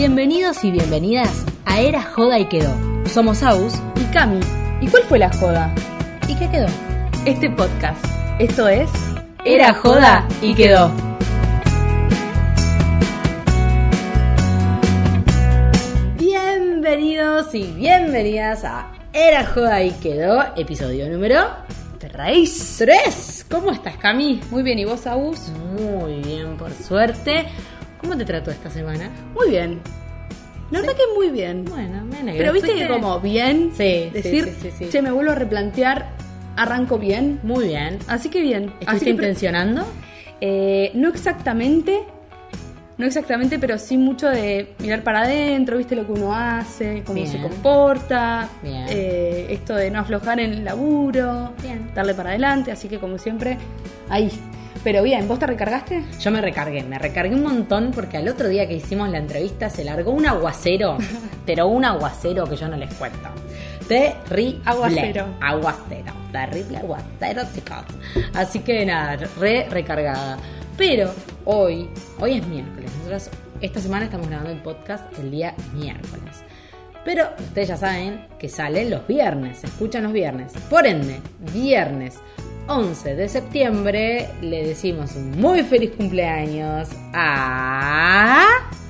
Bienvenidos y bienvenidas a Era Joda y Quedó. Somos Aus y Cami. ¿Y cuál fue la joda? ¿Y qué quedó? Este podcast. Esto es Era Joda y Quedó. Bienvenidos y bienvenidas a Era Joda y Quedó, episodio número 3. 3. ¿Cómo estás, Cami? Muy bien, ¿y vos, Agus? Muy bien, por suerte. ¿Cómo te trató esta semana? Muy bien. La verdad que muy bien. Bueno, me alegro. Pero viste ¿Fuiste? que como bien, Sí, sí, decir, sí, sí, sí. che, me vuelvo a replantear, arranco bien. Muy bien. Así que bien. ¿Estuviste Así que intencionando? Eh, no exactamente, no exactamente, pero sí mucho de mirar para adentro, viste lo que uno hace, cómo Bien. se comporta, Bien. eh, esto de no aflojar en el laburo, Bien. darle para adelante, así que como siempre, ahí. Pero bien, ¿vos te recargaste? Yo me recargué, me recargué un montón porque al otro día que hicimos la entrevista se largó un aguacero, pero un aguacero que yo no les cuento. Terrible. Aguacero. Aguacero. Terrible aguacero, chicos. Así que nada, re recargada. Pero hoy, hoy es miércoles. Nosotros esta semana estamos grabando el podcast el día miércoles. Pero ustedes ya saben que salen los viernes, se escuchan los viernes. Por ende, viernes 11 de septiembre le decimos un muy feliz cumpleaños a...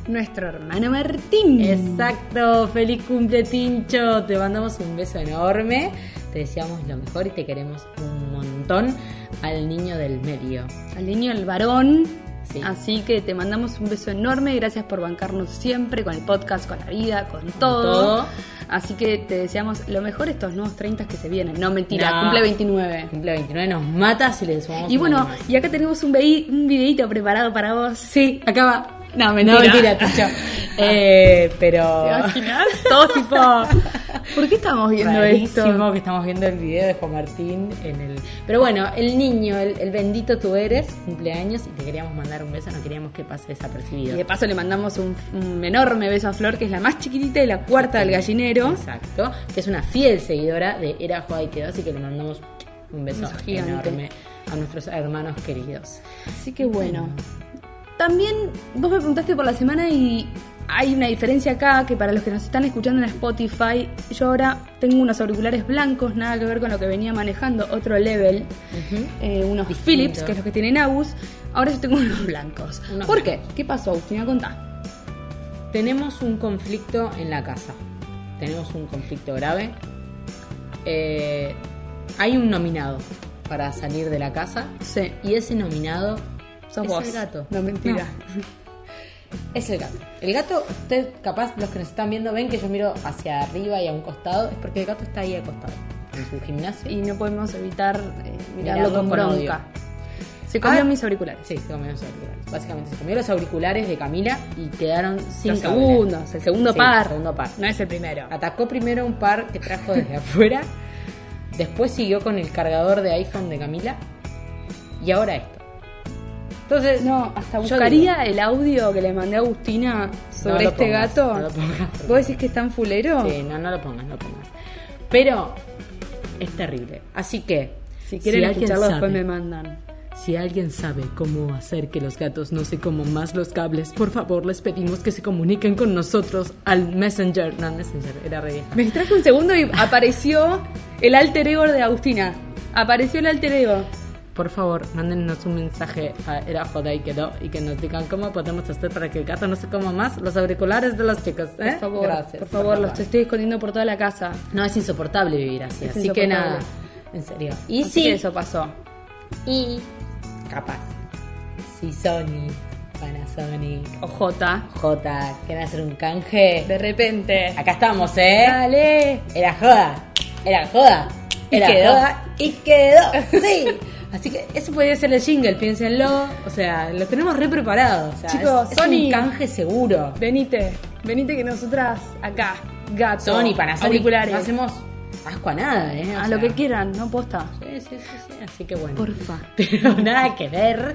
Nuestro hermano Martín. Exacto, feliz cumple Tincho, te mandamos un beso enorme, te deseamos lo mejor y te queremos un montón al niño del medio. Al niño, el varón. Sí. Así que te mandamos un beso enorme. Gracias por bancarnos siempre con el podcast, con la vida, con todo. todo. Así que te deseamos lo mejor estos nuevos 30 que se vienen. No, mentira, No. cumple 29. Cumple 29 nos mata si le sumamos Y bueno, y acá tenemos un, un videito preparado para vos. Sí, acá va. No, No, mentira, Tincho. Eh, pero... ¿Te imaginas? Todos tipo. ¿Por qué estamos viendo esto? Rarísimo que estamos viendo el video de Juan Martín en el. Pero bueno, el niño, el, el bendito tú eres, cumpleaños y te queríamos mandar un beso, no queríamos que pase Y desapercibido. de paso le mandamos un, un enorme beso a Flor, que es la más chiquitita y la cuarta del gallinero. Exacto, que es una fiel seguidora de Era Juega y Quedó, así que le mandamos un beso, Un beso enorme a nuestros hermanos queridos. Así que bueno. También vos me preguntaste por la semana y hay una diferencia acá que para los que nos están escuchando en Spotify, yo ahora tengo unos auriculares blancos, nada que ver con lo que venía manejando, otro level, eh, unos Distinto. Philips, que es los que tienen Agus. Ahora yo tengo unos blancos. Unos ¿Por qué? ¿Qué pasó, Agustina? Contá. Tenemos un conflicto en la casa. Tenemos un conflicto grave. Eh, hay un nominado para salir de la casa Sí. y ese nominado Sos es vos. el gato. No, mentira. Es el gato. El gato, usted capaz, los que nos están viendo ven que yo miro hacia arriba y a un costado, es porque el gato está ahí acostado, en su gimnasio. Y no podemos evitar eh, mirarlo, Mirarlo con bronca. odio. Se comió Ah. mis auriculares. Sí, se comió los auriculares. Básicamente se comió los auriculares de Camila y quedaron cable. segundos, el segundo Sí, par. segundo par. No es el primero. Atacó primero un par que trajo desde afuera, después siguió con el cargador de iPhone de Camila y ahora esto. Entonces, No, hasta buscaría el audio que le mandé a Agustina sobre No este pongas, gato. no lo pongas. ¿Vos decís que es tan fulero? Sí, no, no lo pongas, no lo pongas. Pero es terrible. Así que, Si quieren alguien escucharlo, después sabe- me mandan. Si alguien sabe cómo hacer que los gatos no se coman más los cables, por favor les pedimos que se comuniquen con nosotros al Messenger. No, Messenger, era re vieja. Me distraje un segundo y apareció el alter ego de Agustina. Apareció el alter ego. Por favor, mándennos un mensaje a Era Joda y Quedó y que nos digan cómo podemos hacer para que el gato no se coma más los auriculares de los chicos. ¿eh? Por favor, Gracias. por favor, los estoy escondiendo por toda la casa. No, es insoportable vivir así. Es así que nada, en serio. Y Así sí, que eso pasó. y capaz, si Sony, Panasonic, OJ. J, quieren hacer un canje, De repente. acá estamos, ¿eh? Dale. Era joda, era joda, Y era quedó. joda y quedó, sí. Así que eso podría ser el jingle, piénsenlo. O sea, lo tenemos re preparado. O sea, Chicos, es, es Sony. un canje seguro. Venite. Venite que nosotras acá. Gato. Sony, Panasonic, Auriculares. no hacemos asco a nada, ¿eh? O a sea, lo que quieran, no posta. Sí, sí, sí, sí, así que bueno. Porfa. Pero nada que ver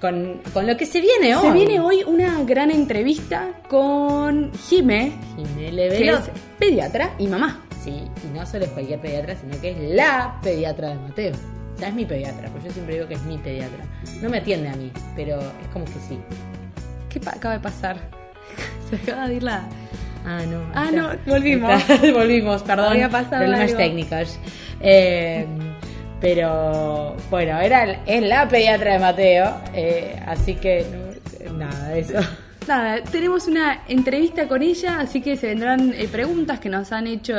con, con lo que se viene hoy. Se viene hoy una gran entrevista con Jime, Jimé que es pediatra y mamá. Sí, y no solo es cualquier pediatra, sino que es la pediatra de Mateo. Es mi pediatra, pues yo siempre digo que es mi pediatra. No me atiende a mí, pero es como que sí. ¿Qué acaba de pasar? Se acaba de ir la. Ah, no. Ah, está- no, volvimos. volvimos, perdón. Había pasado Problemas algo. técnicos. Eh, pero bueno, era es la pediatra de Mateo, eh, así que no, nada, eso. Nada, tenemos una entrevista con ella, así que se vendrán eh, preguntas que nos han hecho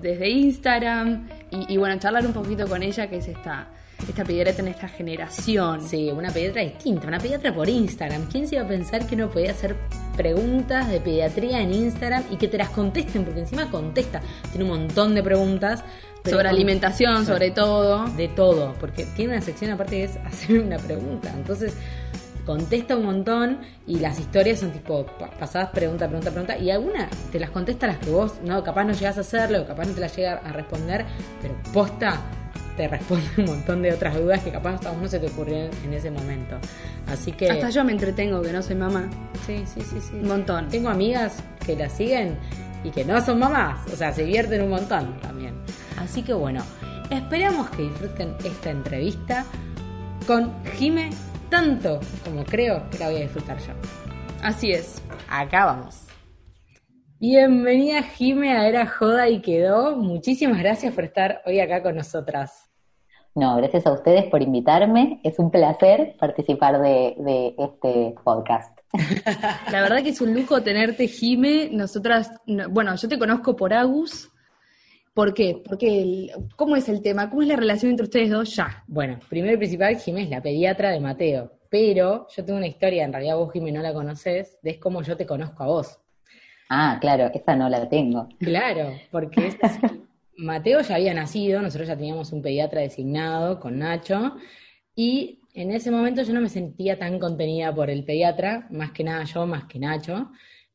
desde Instagram y, y bueno, charlar un poquito con ella, que es esta, esta pediatra en esta generación. Sí, una pediatra distinta, una pediatra por Instagram. ¿Quién se iba a pensar que uno podía hacer preguntas de pediatría en Instagram y que te las contesten? Porque encima contesta. Tiene un montón de preguntas. pero sobre alimentación, sobre todo. De todo, porque tiene una sección aparte que es hacer una pregunta. Entonces contesta un montón y las historias son tipo pa- pasadas pregunta, pregunta, pregunta. Y alguna te las contesta las que vos no, capaz no llegas a hacerlo, capaz no te las llega a responder, pero posta te responde un montón de otras dudas que capaz a vos no se te ocurrieron en ese momento. Así que. Hasta yo me entretengo, que no soy mamá. Sí, sí, sí, sí. Un montón. Tengo amigas que la siguen y que no son mamás, o sea, se divierten un montón también. Así que bueno, esperamos que disfruten esta entrevista con Jime tanto como creo que la voy a disfrutar yo. Así es. Acá vamos. Bienvenida Jime a Era Joda y Quedó. Muchísimas gracias por estar hoy acá con nosotras. No, gracias a ustedes por invitarme. Es un placer participar de, de este podcast. La verdad que es un lujo tenerte, Jime. Nosotras, no- bueno, yo te conozco por Agus. ¿Por qué? Porque el- ¿cómo es el tema? ¿Cómo es la relación entre ustedes dos ya? Bueno, primero y principal, Jimé es la pediatra de Mateo. Pero yo tengo una historia, en realidad vos, Jimé, no la conocés, de es como yo te conozco a vos. Ah, claro, esa no la tengo. Claro, porque es. Mateo ya había nacido, nosotros ya teníamos un pediatra designado con Nacho, y en ese momento yo no me sentía tan contenida por el pediatra, más que nada yo, más que Nacho.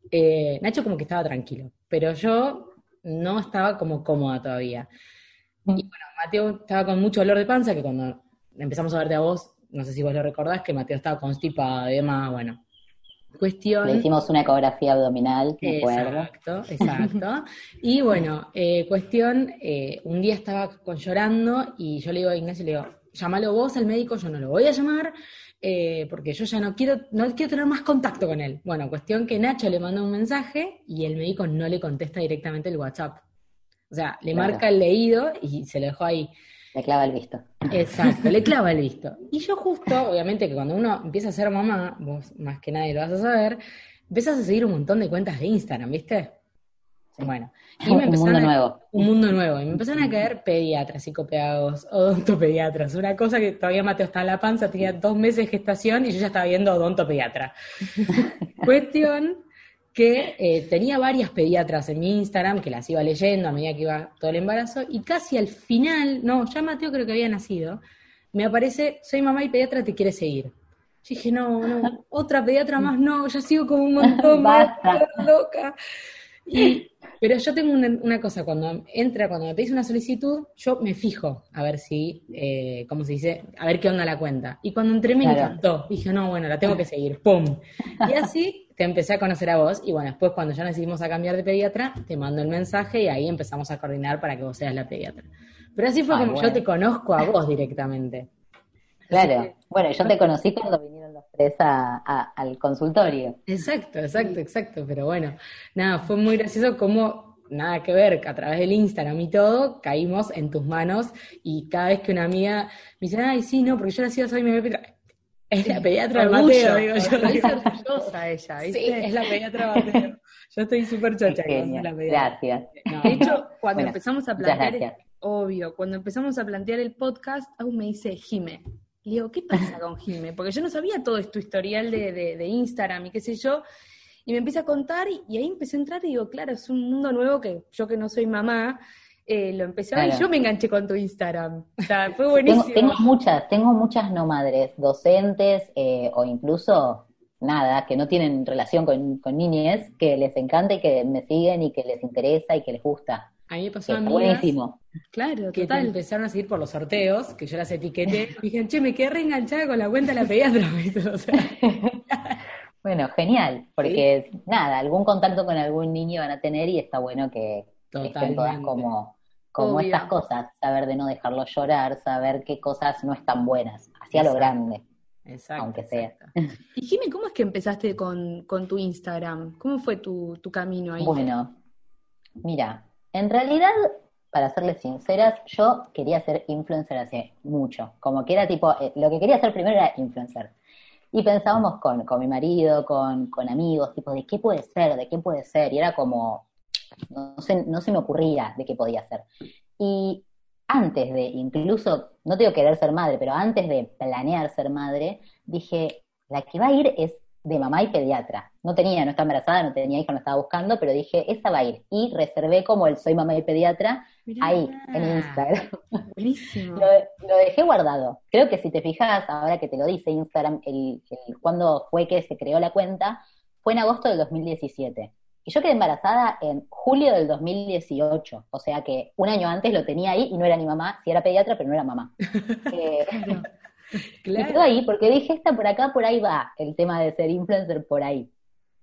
Eh, Nacho como que estaba tranquilo, pero yo no estaba como cómoda todavía. Y bueno, Mateo estaba con mucho dolor de panza, que cuando empezamos a verte a vos, no sé si vos lo recordás, que Mateo estaba constipado y demás, bueno. Cuestión... Le hicimos una ecografía abdominal, me acuerdo. Exacto, exacto. Y bueno, eh, cuestión, eh, un día estaba con- llorando y yo le digo a Ignacio, le digo, llámalo vos al médico, yo no lo voy a llamar, eh, porque yo ya no quiero, no quiero tener más contacto con él. Bueno, cuestión que Nacho le manda un mensaje y el médico no le contesta directamente el WhatsApp. O sea, le Claro. marca el leído y se lo dejó ahí. Le clava el visto. Exacto, le clava el visto. Y yo justo, obviamente que cuando uno empieza a ser mamá, vos más que nadie lo vas a saber, empiezas a seguir un montón de cuentas de Instagram, ¿viste? Bueno, y me Un mundo a- nuevo. Un mundo nuevo. Y me empezaron a caer pediatras, psicopedagogos, odontopediatras. Una cosa que todavía Mateo estaba en la panza, tenía dos meses de gestación y yo ya estaba viendo odontopediatra. Cuestión que eh, tenía varias pediatras en mi Instagram que las iba leyendo a medida que iba todo el embarazo y casi al final, no, ya Mateo creo que había nacido, me aparece, soy mamá y pediatra, te quiere seguir. Yo dije, no, no, otra pediatra más, no, ya sigo como un montón, quedar loca. Y, pero yo tengo una, una cosa, cuando entra, cuando me pedís una solicitud, yo me fijo a ver si, eh, ¿cómo se dice? A ver qué onda la cuenta. Y cuando entré me Claro. encantó. Dije, no, bueno, la tengo que seguir. ¡Pum! Y así te empecé a conocer a vos. Y bueno, después cuando ya decidimos a cambiar de pediatra, te mando el mensaje y ahí empezamos a coordinar para que vos seas la pediatra. Pero así fue Ay, como yo te conozco a vos directamente. Claro. que- Bueno, yo te conocí cuando los tres a- a- al consultorio. Exacto, exacto, exacto. Pero bueno, nada, fue muy gracioso como nada que ver, que a través del Instagram y todo, caímos en tus manos y cada vez que una amiga me dice, ay, sí, no, porque yo la sido soy mi pediatra. Es la pediatra de Mateo, digo yo. Hice orgullosa ella, ¿viste? Sí, es la pediatra de Mateo. Yo estoy súper chocha con la pediatra. Gracias. No, De hecho, cuando Bueno, empezamos a plantear, obvio, cuando empezamos a plantear el podcast, aún me dice Jime. Le digo, ¿qué pasa con Jime? Porque yo no sabía todo esto historial de, de- de Instagram y qué sé yo. Y me empieza a contar y, y ahí empecé a entrar y digo, claro, es un mundo nuevo que yo que no soy mamá, eh, lo empecé a ver y yo me enganché con tu Instagram. O sea, fue Tengo, buenísimo. tengo muchas, tengo muchas no madres, docentes eh, o incluso nada, que no tienen relación con, con niñez, que les encanta y que me siguen y que les interesa y que les gusta. A mí me Que pasó a mí buenísimo. Claro, que te total. empezaron a seguir por los sorteos, que yo las etiqueté, y dije, che, me quedé reenganchada con la cuenta de la pediatra, ¿viste? O sea, Bueno, genial, porque nada, algún contacto con algún niño van a tener y está bueno que estén todas como, como Obvio. estas cosas, saber de no dejarlo llorar, saber qué cosas no están buenas, hacia lo grande. Exacto, aunque sea. exacto. Y Jimmy, ¿cómo es que empezaste con, con tu Instagram? ¿Cómo fue tu, tu camino ahí? Bueno, mira, en realidad, para serles sinceras, yo quería ser influencer hace mucho. Como que era tipo, eh, lo que quería hacer primero era influencer. Y pensábamos con, con mi marido, con, con amigos, tipo, ¿de qué puede ser? ¿De qué puede ser? Y era como, no, se, no se me ocurría de qué podía ser. Y antes de, incluso, no tengo querer ser madre, pero antes de planear ser madre, dije, la que va a ir es de mamá y pediatra. No tenía, no estaba embarazada, no tenía hija, no estaba buscando, pero dije, esa va a ir. Y reservé como el soy mamá y pediatra Mirá. ahí, en Instagram. Buenísimo. Lo, lo dejé guardado. Creo que si te fijas, ahora que te lo dice Instagram, el, el- cuando fue que se creó la cuenta, fue en agosto del 2017. Y yo quedé embarazada en julio del 2018. O sea que un año antes lo tenía ahí y no era ni mamá, sí era pediatra, pero no era mamá. Eh, y quedó Claro. ahí porque dije, esta por acá, por ahí va el tema de ser influencer por ahí.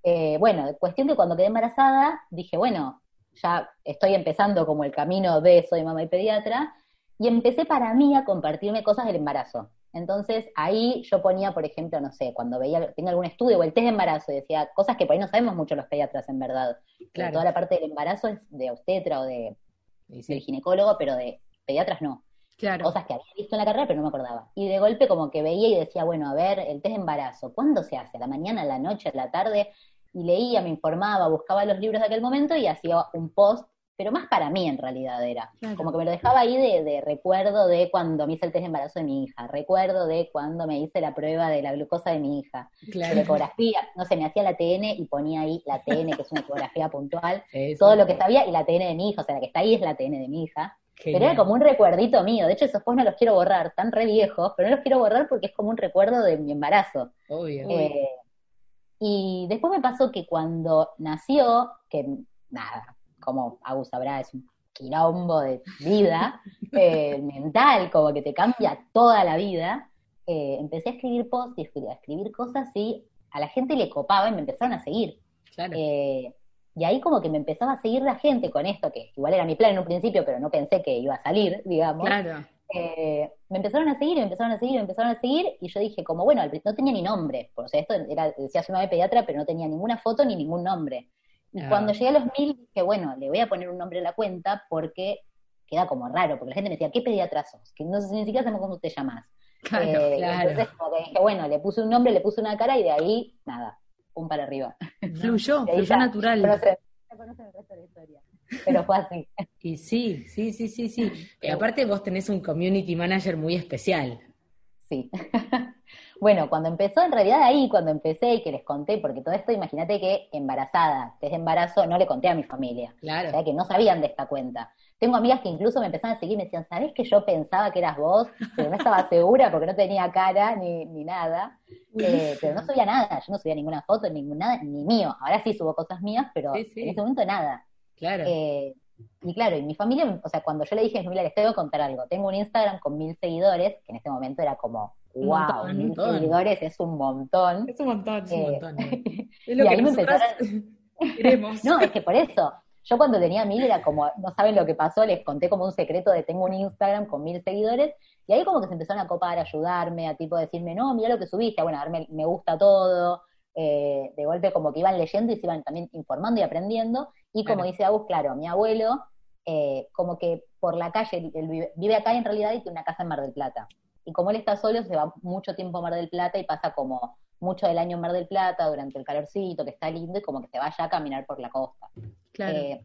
Eh, bueno, cuestión que cuando quedé embarazada, dije, bueno, ya estoy empezando como el camino de soy mamá y pediatra, y empecé para mí a compartirme cosas del embarazo. Entonces ahí yo ponía, por ejemplo, no sé, cuando veía, tenía algún estudio o el test de embarazo, y decía cosas que por ahí no sabemos mucho los pediatras en verdad. Claro. Toda la parte del embarazo es de obstetra o de, del ginecólogo, pero de pediatras no Claro. cosas que había visto en la carrera, pero no me acordaba. Y de golpe como que veía y decía, bueno, a ver, el test de embarazo, ¿cuándo se hace? ¿A la mañana, a la noche, a la tarde? Y leía, me informaba, buscaba los libros de aquel momento y hacía un post, pero más para mí en realidad era. Claro. Como que me lo dejaba ahí de, de recuerdo de cuando me hice el test de embarazo de mi hija, recuerdo de cuando me hice la prueba de la glucosa de mi hija, de la Claro. ecografía, no sé, me hacía la TN y ponía ahí la TN, que es una ecografía puntual, Eso. todo lo que sabía, y la TN de mi hija, o sea, la que está ahí es la TN de mi hija. Pero era como un recuerdito mío. De hecho, esos posts no los quiero borrar, tan re viejos, pero no los quiero borrar porque es como un recuerdo de mi embarazo. Obvio. Eh, y después me pasó que cuando nació, que nada, como Agus sabrá, es un quilombo de vida eh, mental, como que te cambia toda la vida, eh, empecé a escribir posts y a escribir cosas y a la gente le copaba y me empezaron a seguir. Claro. Eh, y ahí como que me empezaba a seguir la gente con esto, que igual era mi plan en un principio, pero no pensé que iba a salir, digamos. Claro. Eh, me empezaron a seguir, me empezaron a seguir, me empezaron a seguir, y yo dije como, bueno, no tenía ni nombre, o sea, esto era, decía su de pediatra, pero no tenía ninguna foto ni ningún nombre. Y Ah. cuando llegué a los mil, dije, bueno, le voy a poner un nombre a la cuenta porque queda como raro, porque la gente me decía, ¿qué pediatra sos? Que no sé ni siquiera sabemos cómo te llamas. Claro. Eh, claro. Entonces como que dije, bueno, le puse un nombre, le puse una cara, y de ahí, nada, para arriba. Fluyó, fluyó natural. ya conocen el resto de la historia. Pero fue así. Y sí, sí, sí, sí, sí. Pero aparte vos tenés un community manager muy especial. Sí. bueno, cuando empezó, en realidad ahí, cuando empecé y que les conté, porque todo esto, imagínate que embarazada, desde embarazo, no le conté a mi familia. O Claro. sea, que no sabían de esta cuenta. Tengo amigas que incluso me empezaron a seguir y me decían, ¿sabés que yo pensaba que eras vos? Pero no estaba segura porque no tenía cara ni, ni nada. Eh, pero no subía nada, yo no subía ninguna foto, ningún nada, ni mío. Ahora sí subo cosas mías, pero Sí, sí. en ese momento nada. Claro. Eh, y claro, y mi familia, o sea, cuando yo le dije a mi familia, les tengo que contar algo. Tengo un Instagram con mil seguidores, que en este momento era como, wow, montón, mil montón. seguidores es un montón. Es un montón. es un eh, montón. Es y lo que ahí me queremos. No, es que por eso, yo cuando tenía mil era como, no saben lo que pasó, les conté como un secreto de tengo un Instagram con mil seguidores, y ahí como que se empezaron a copar, a ayudarme, a tipo decirme, no, mira lo que subiste, bueno, a darme, me gusta todo, eh, de golpe como que iban leyendo y se iban también informando y aprendiendo, y como dice Agus, claro, mi abuelo, eh, como que por la calle, él vive, vive acá en realidad y tiene una casa en Mar del Plata, y como él está solo, se va mucho tiempo a Mar del Plata y pasa como mucho del año en Mar del Plata durante el calorcito, que está lindo, y como que se vaya a caminar por la costa. Claro. Eh,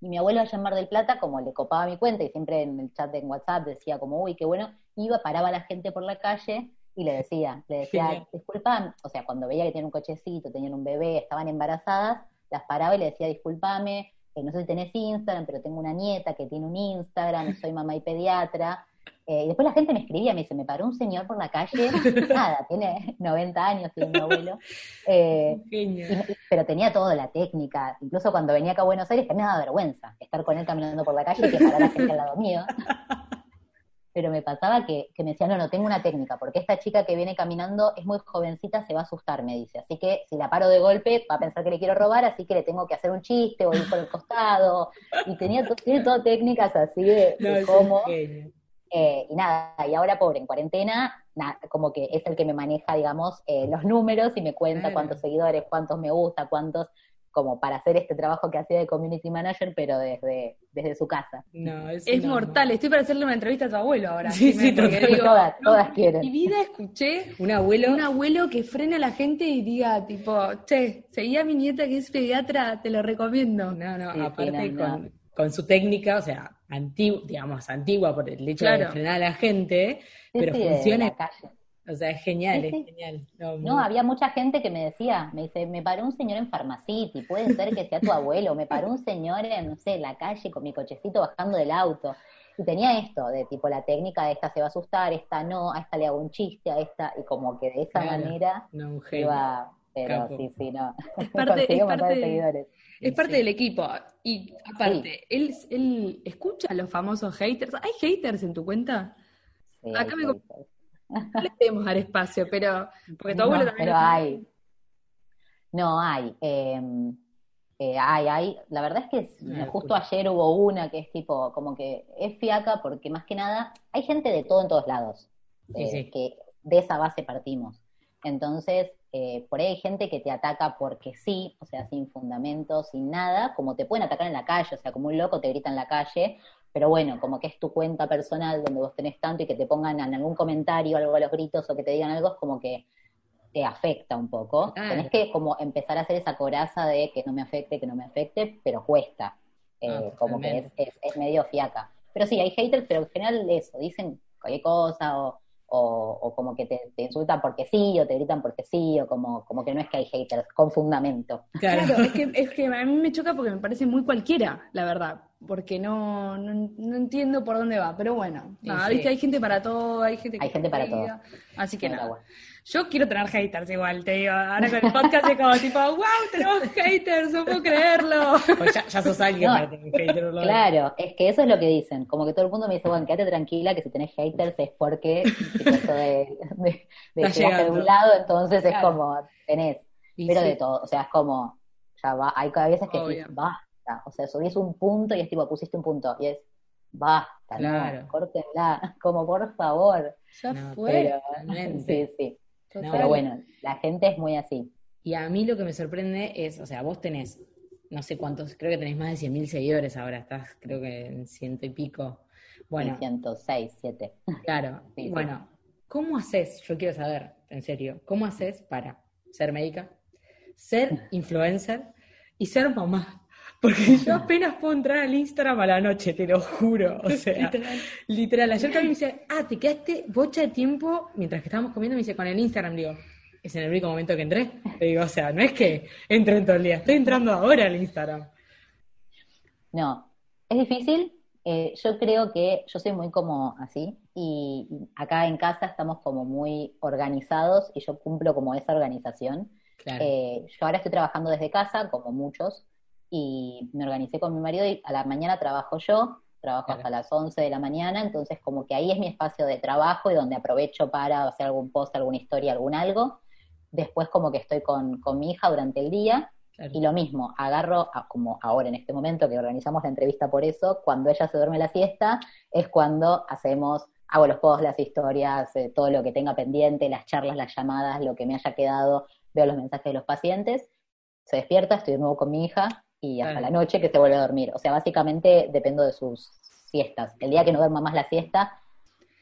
y mi abuelo allá en Mar del Plata, como le copaba mi cuenta y siempre en el chat de WhatsApp decía como, uy, qué bueno, iba, paraba a la gente por la calle y le decía, le decía, Genial. disculpa, o sea, cuando veía que tenían un cochecito, tenían un bebé, estaban embarazadas, las paraba y le decía, disculpame, eh, no sé si tenés Instagram, pero tengo una nieta que tiene un Instagram, soy mamá y pediatra. Eh, y después la gente me escribía, me dice, me paró un señor por la calle, nada, tiene 90 años, tiene mi abuelo. Eh, y- pero tenía toda la técnica. Incluso cuando venía acá a Buenos Aires, también me daba vergüenza estar con él caminando por la calle y que parara gente al lado mío. Pero me pasaba que, que me decía, no, no, tengo una técnica, porque esta chica que viene caminando es muy jovencita, se va a asustar, me dice. Así que si la paro de golpe, va a pensar que le quiero robar, así que le tengo que hacer un chiste o ir por el costado. Y tenía tiene todas técnicas así de, No, de es cómo. un genio. Eh, y nada, y ahora pobre, en cuarentena, na- como que es el que me maneja, digamos, eh, los números y me cuenta cuántos seguidores, cuántos me gusta, cuántos, como para hacer este trabajo que hacía de community manager, pero desde, desde su casa. No, es, mortal, estoy para hacerle una entrevista a tu abuelo ahora. Sí, sí, digo, todas, no, todas quieren. En mi vida escuché Un abuelo. un abuelo que frene a la gente y diga, tipo, che, seguí a mi nieta que es pediatra, te lo recomiendo. No, no, Sí, aparte. Con, con su técnica, o sea, antigua, digamos, antigua por el hecho de frenar a la gente, Sí, pero sí, de funciona. la calle. O sea, es genial, Sí, es genial. No, No, muy- había mucha gente que me decía, me dice, me paró un señor en Farmacity, puede ser que sea tu abuelo, me paró un señor en, no sé, en la calle con mi cochecito bajando del auto. Y tenía esto, de tipo la técnica de esta se va a asustar, esta no, a esta le hago un chiste, a esta, y como que de esa Claro. manera no, iba, pero Capo. sí, sí, no. Es parte- es de parte- seguidores. Es parte Sí. del equipo. Y aparte, él, él escucha a los famosos haters. ¿Hay haters en tu cuenta? Sí, Acá me. No le debemos dar espacio, pero. Porque tu No, abuelo también. pero hay. No, hay. eh, eh, hay, hay. La verdad es que justo ayer hubo una que es tipo, como que es fiaca porque más que nada hay gente de todo en todos lados. Sí, eh, sí. Que de esa base partimos. Entonces, eh, por ahí hay gente que te ataca porque sí, o sea, sin fundamento, sin nada, como te pueden atacar en la calle, o sea, como un loco te grita en la calle, pero bueno, como que es tu cuenta personal donde vos tenés tanto y que te pongan en algún comentario algo a los gritos o que te digan algo, es como que te afecta un poco. Tenés que como empezar a hacer esa coraza de que no me afecte, que no me afecte, pero cuesta. Eh, Ah, como que es, es medio fiaca. Pero sí, hay haters, pero en general eso, dicen cualquier cosa o, o, o como que te, te insultan porque sí, o te gritan porque sí, o como, como que no es que hay haters con fundamento. Claro. Claro, es que, es que a mí me choca porque me parece muy cualquiera, la verdad. Porque no, no, no entiendo por dónde va. Pero bueno, Sí, nada, sí. viste, hay gente para todo, hay gente que Hay gente para aburrida. Así que Pero nada. bueno. Yo quiero tener haters igual, te digo. Ahora con el podcast es como tipo, wow, tenemos haters, no puedo creerlo. Pues ya, ya sos alguien No, para tener hater, ¿no? Claro, es que eso es lo que dicen. Como que todo el mundo me dice, bueno, quédate tranquila que si tenés haters es porque tipo, eso de, de, de Está llegaste de llegando. un lado, entonces es como tenés. Y pero sí. de todo, o sea, es como, ya va, hay cada veces que decís, basta, o sea, subís un punto y es tipo, pusiste un punto, y es, basta, Claro. no, córtenla, como por favor. Ya No, fue. Pero, sí, sí, No, pero bueno, la gente es muy así. Y a mí lo que me sorprende es, o sea, vos tenés, no sé cuántos, creo que tenés más de 100.000 seguidores ahora, estás creo que en ciento y pico. Bueno, 106, 7. claro. Sí, sí. Bueno, ¿cómo haces? Yo quiero saber, en serio, ¿cómo haces para ser médica, ser influencer y ser mamá? Porque yo apenas puedo entrar al Instagram a la noche, te lo juro. O sea, literal. Ayer Cami me dice, ah, te quedaste bocha de tiempo mientras que estábamos comiendo. Me dice, con el Instagram. Digo, es en el único momento que entré. Le digo, o sea, no es que entre en todo el día, estoy entrando ahora al Instagram. No, es difícil. Eh, yo creo que yo soy muy como así y acá en casa estamos como muy organizados y yo cumplo como esa organización. Claro. Eh, yo ahora estoy trabajando desde casa, como muchos, y me organicé con mi marido y a la mañana trabajo yo, trabajo Claro. hasta las 11 de la mañana, entonces como que ahí es mi espacio de trabajo y donde aprovecho para hacer algún post, alguna historia, algún algo. Después como que estoy con, con mi hija durante el día claro. y lo mismo, agarro, a- como ahora en este momento que organizamos la entrevista por eso, cuando ella se duerme la siesta, es cuando hacemos, hago los posts, las historias, eh, todo lo que tenga pendiente, las charlas, las llamadas, lo que me haya quedado, veo los mensajes de los pacientes, se despierta, estoy de nuevo con mi hija y hasta Claro. la noche que se vuelve a dormir. O sea, básicamente dependo de sus siestas. El día que no duerma más la siesta,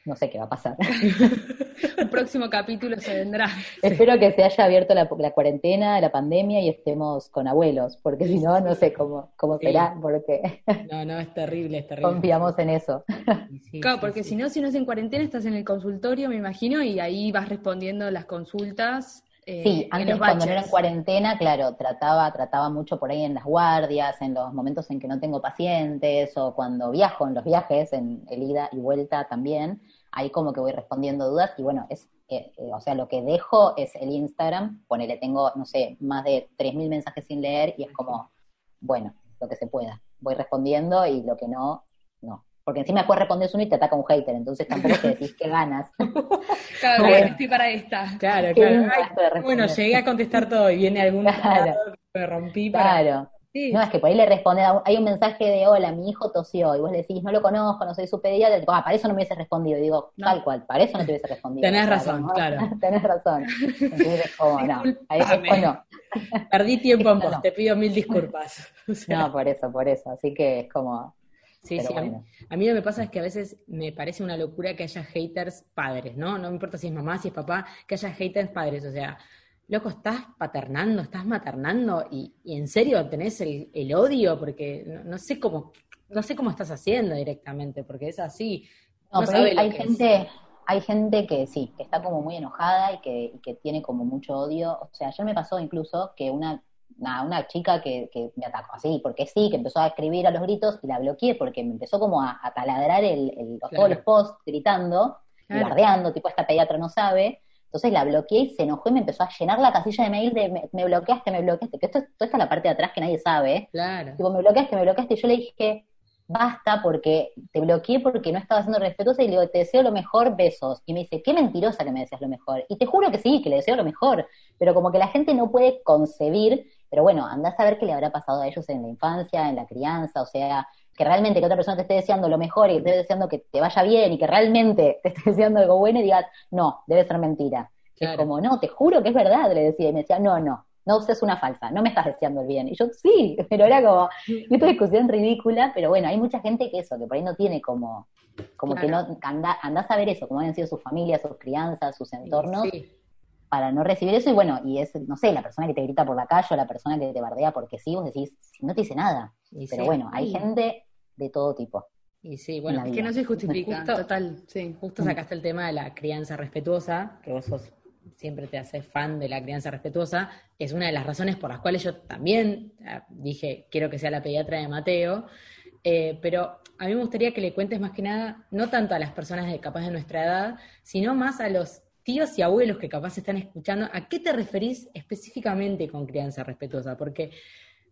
no sé qué va a pasar. Un próximo capítulo se vendrá. Espero que se haya abierto la, la cuarentena, la pandemia y estemos con abuelos, porque si no, no sé cómo, cómo Sí. será, porque No, no, es terrible, es terrible. confiamos en eso. Sí, sí, Claro, sí, porque sí. si no, si no es en cuarentena, estás en el consultorio, me imagino, y ahí vas respondiendo las consultas. Eh, Sí, antes cuando no era en cuarentena, claro, trataba, trataba mucho por ahí en las guardias, en los momentos en que no tengo pacientes, o cuando viajo en los viajes, en el ida y vuelta también, ahí como que voy respondiendo dudas, y bueno, es, eh, eh, o sea, lo que dejo es el Instagram, ponele, tengo, no sé, más de 3.000 mensajes sin leer, y es como, bueno, lo que se pueda, voy respondiendo, y lo que no. Porque encima después respondes uno y te ataca un hater, entonces tampoco te decís que ganas. Claro, Bueno. estoy para esta. Claro, Qué claro. Ay, bueno, llegué a contestar todo y viene algún Claro. me rompí para... Claro. No es que por ahí le responde, hay un mensaje de hola, mi hijo tosió, y vos le decís, no lo conozco, no soy su pediatra, ah, para eso no me hubiese respondido. Y digo, tal cual, para eso no te hubiese respondido. Tenés razón, claro. Tenés razón. Entonces, como, no, ahí no. Perdí tiempo en vos, te pido mil disculpas. No, por eso, por eso. Así que es como. Sí, sí. A mí, a mí, lo que me pasa es que a veces me parece una locura que haya haters padres, ¿no? No me importa si es mamá, si es papá, que haya haters padres. O sea, loco, estás paternando, estás maternando y, en serio tenés el, odio porque no, sé cómo, no sé cómo estás haciendo directamente, porque es así. No, pero hay, gente, hay gente que sí, que está como muy enojada y que, tiene como mucho odio. O sea, ayer me pasó incluso que una, una, chica que, me atacó así, porque sí, que empezó a escribir a los gritos y la bloqueé porque me empezó como a, taladrar el, todos los posts gritando, claro. tipo esta pediatra no sabe. Entonces la bloqueé y se enojó y me empezó a llenar la casilla de mail de me, bloqueaste, me bloqueaste, que esto, esto está la parte de atrás que nadie sabe. Claro. Tipo, me bloqueaste, me bloqueaste. Y yo le dije, basta porque te bloqueé porque no estaba siendo respetuosa y le digo, te deseo lo mejor, besos. Y me dice, qué mentirosa que me deseas lo mejor. Y te juro que sí, que le deseo lo mejor. Pero como que la gente no puede concebir, pero bueno, andás a ver qué le habrá pasado a ellos en la infancia, en la crianza, o sea, que realmente que otra persona te esté deseando lo mejor y te esté deseando que te vaya bien y que realmente te esté deseando algo bueno y digas, no, debe ser mentira. Es como, no, te juro que es verdad, le decía. Y me decía, no, no, no uses una falsa, no me estás deseando el bien. Y yo, sí, pero era como, esta discusión ridícula, pero bueno, hay mucha gente que eso, que por ahí no tiene como, como que no, anda, anda a ver eso, cómo han sido sus familias, sus crianzas, sus entornos, para no recibir eso. Y bueno, y es, no sé, la persona que te grita por la calle o la persona que te bardea porque sí, vos decís, no te dice nada. pero bueno, hay gente de todo tipo. Y sí, bueno, es que no se justifica. total, sí. Justo sacaste el tema de la crianza respetuosa, que vos sos siempre te haces fan de la crianza respetuosa, es una de las razones por las cuales yo también eh, dije, quiero que sea la pediatra de Mateo, eh, pero a mí me gustaría que le cuentes más que nada, no tanto a las personas de capaz de nuestra edad, sino más a los tíos y abuelos que capaz están escuchando, ¿a qué te referís específicamente con crianza respetuosa? Porque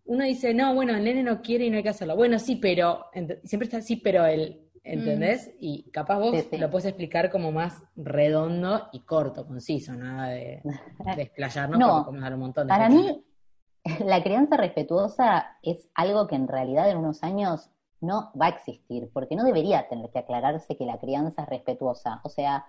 uno dice, no, bueno, el nene no quiere y no hay que hacerlo. Bueno, sí, pero, siempre está así, pero el, ¿entendés? Mm. Y capaz vos lo puedes explicar como más redondo y corto, conciso, nada de, desplayarnos no, como un montón de Para mí, la crianza respetuosa es algo que en realidad en unos años no va a existir, porque no debería tener que aclararse que la crianza es respetuosa. O sea,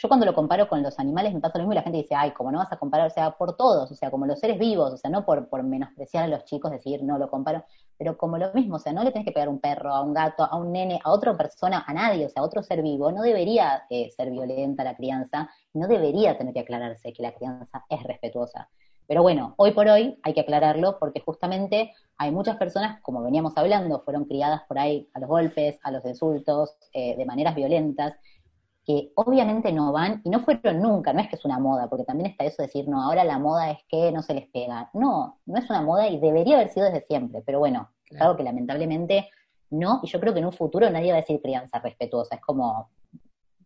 yo cuando lo comparo con los animales me pasa lo mismo la gente dice, ay, como no vas a comparar, o sea, por todos, o sea, como los seres vivos, o sea, no por, por menospreciar a los chicos, decir, no lo comparo, pero como lo mismo, o sea, no le tenés que pegar a un perro, a un gato, a un nene, a otra persona, a nadie, o sea, a otro ser vivo, no debería eh, ser violenta la crianza, no debería tener que aclararse que la crianza es respetuosa. Pero bueno, hoy por hoy hay que aclararlo porque justamente hay muchas personas, como veníamos hablando, fueron criadas por ahí a los golpes, a los insultos, eh, de maneras violentas, que obviamente no van y no fueron nunca, no es que es una moda, porque también está eso de decir, no, ahora la moda es que no se les pega. No, no es una moda y debería haber sido desde siempre, pero bueno, es algo que lamentablemente no, y yo creo que en un futuro nadie va a decir crianza respetuosa, es como,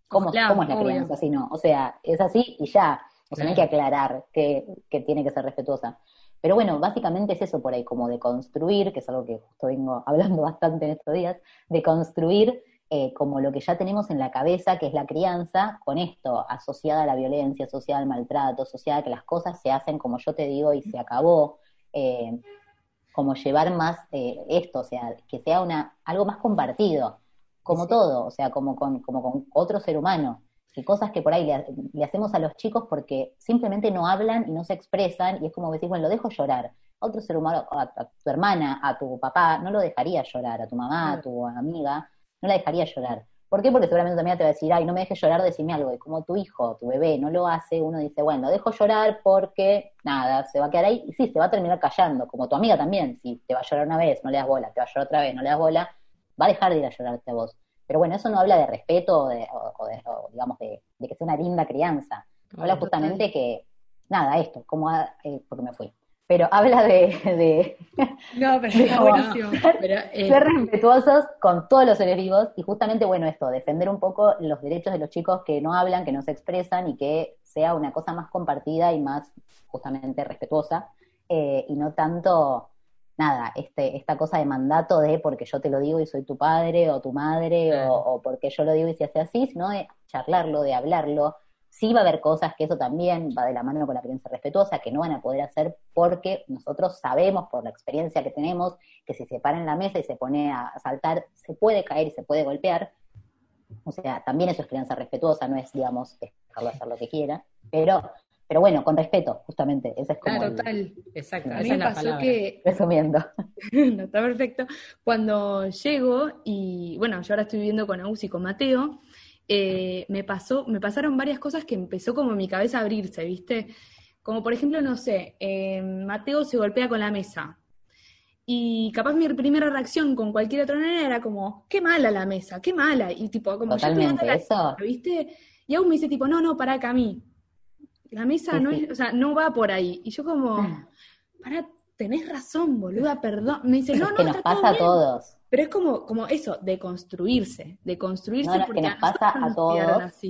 ¿cómo, es la crianza así no? O sea, es así y ya, o sea, no hay que aclarar que, que tiene que ser respetuosa. Pero bueno, básicamente es eso por ahí, como de construir, que es algo que justo vengo hablando bastante en estos días, de construir eh, como lo que ya tenemos en la cabeza, que es la crianza, con esto, asociada a la violencia, asociada al maltrato, asociada a que las cosas se hacen como yo te digo y se acabó, eh, como llevar más eh, esto, o sea, que sea una, algo más compartido, como todo, o sea, como con, como con otro ser humano, que cosas que por ahí le, hacemos a los chicos porque simplemente no hablan y no se expresan, y es como decir, bueno, lo dejo llorar. A otro ser humano, a, a tu hermana, a tu papá, no lo dejaría llorar, a tu mamá, a tu amiga, no la dejaría llorar. ¿Por qué? Porque seguramente también te va a decir, ay, no me dejes llorar, decime algo. Y como tu hijo, tu bebé, no lo hace, uno dice, bueno, dejo llorar porque, nada, se va a quedar ahí. Y sí, se va a terminar callando, como tu amiga también. Si te va a llorar una vez, no le das bola, te va a llorar otra vez, no le das bola, va a dejar de ir a llorarte a vos. Pero bueno, eso no habla de respeto o, de, digamos, de, que sea una linda crianza. Habla justamente que, nada, esto, como, eh, porque me fui pero habla de, no, pero, eh, ser respetuosos con todos los seres vivos y justamente, bueno, esto, defender un poco los derechos de los chicos que no hablan, que no se expresan y que sea una cosa más compartida y más justamente respetuosa eh, y no tanto, nada, este, esta cosa de mandato de porque yo te lo digo y soy tu padre o tu madre o, o, porque yo lo digo y se hace así, sino de charlarlo, de hablarlo, Sí va a haber cosas que eso también va de la mano con la crianza respetuosa, que no van a poder hacer porque nosotros sabemos por la experiencia que tenemos que si se para en la mesa y se pone a saltar, se puede caer y se puede golpear. O sea, también eso es crianza respetuosa, no es, digamos, dejarlo hacer lo que quiera. Pero pero bueno, con respeto, justamente. Esa es como. total. Exacto. A mí me pasó que. Resumiendo. no, está perfecto. Cuando llego, y bueno, yo ahora estoy viviendo con Agus y con Mateo, eh, me pasó, me pasaron varias cosas que empezó como mi cabeza a abrirse, ¿viste? Como por ejemplo, no sé, eh, Mateo se golpea con la mesa. Y capaz mi primera reacción con cualquier otra nena era como, qué mala la mesa, qué mala. Y tipo, como Totalmente yo eso. ¿viste? Y Agus me dice tipo, no, no, para acá a mí la mesa no es, o sea, no va por ahí. Y yo como, ah. para, tenés razón, boluda, perdón. Me dice, no, no, que nos pasa a todos. Pero es como, como eso, de construirse, de construirse porque que nos pasa a todos.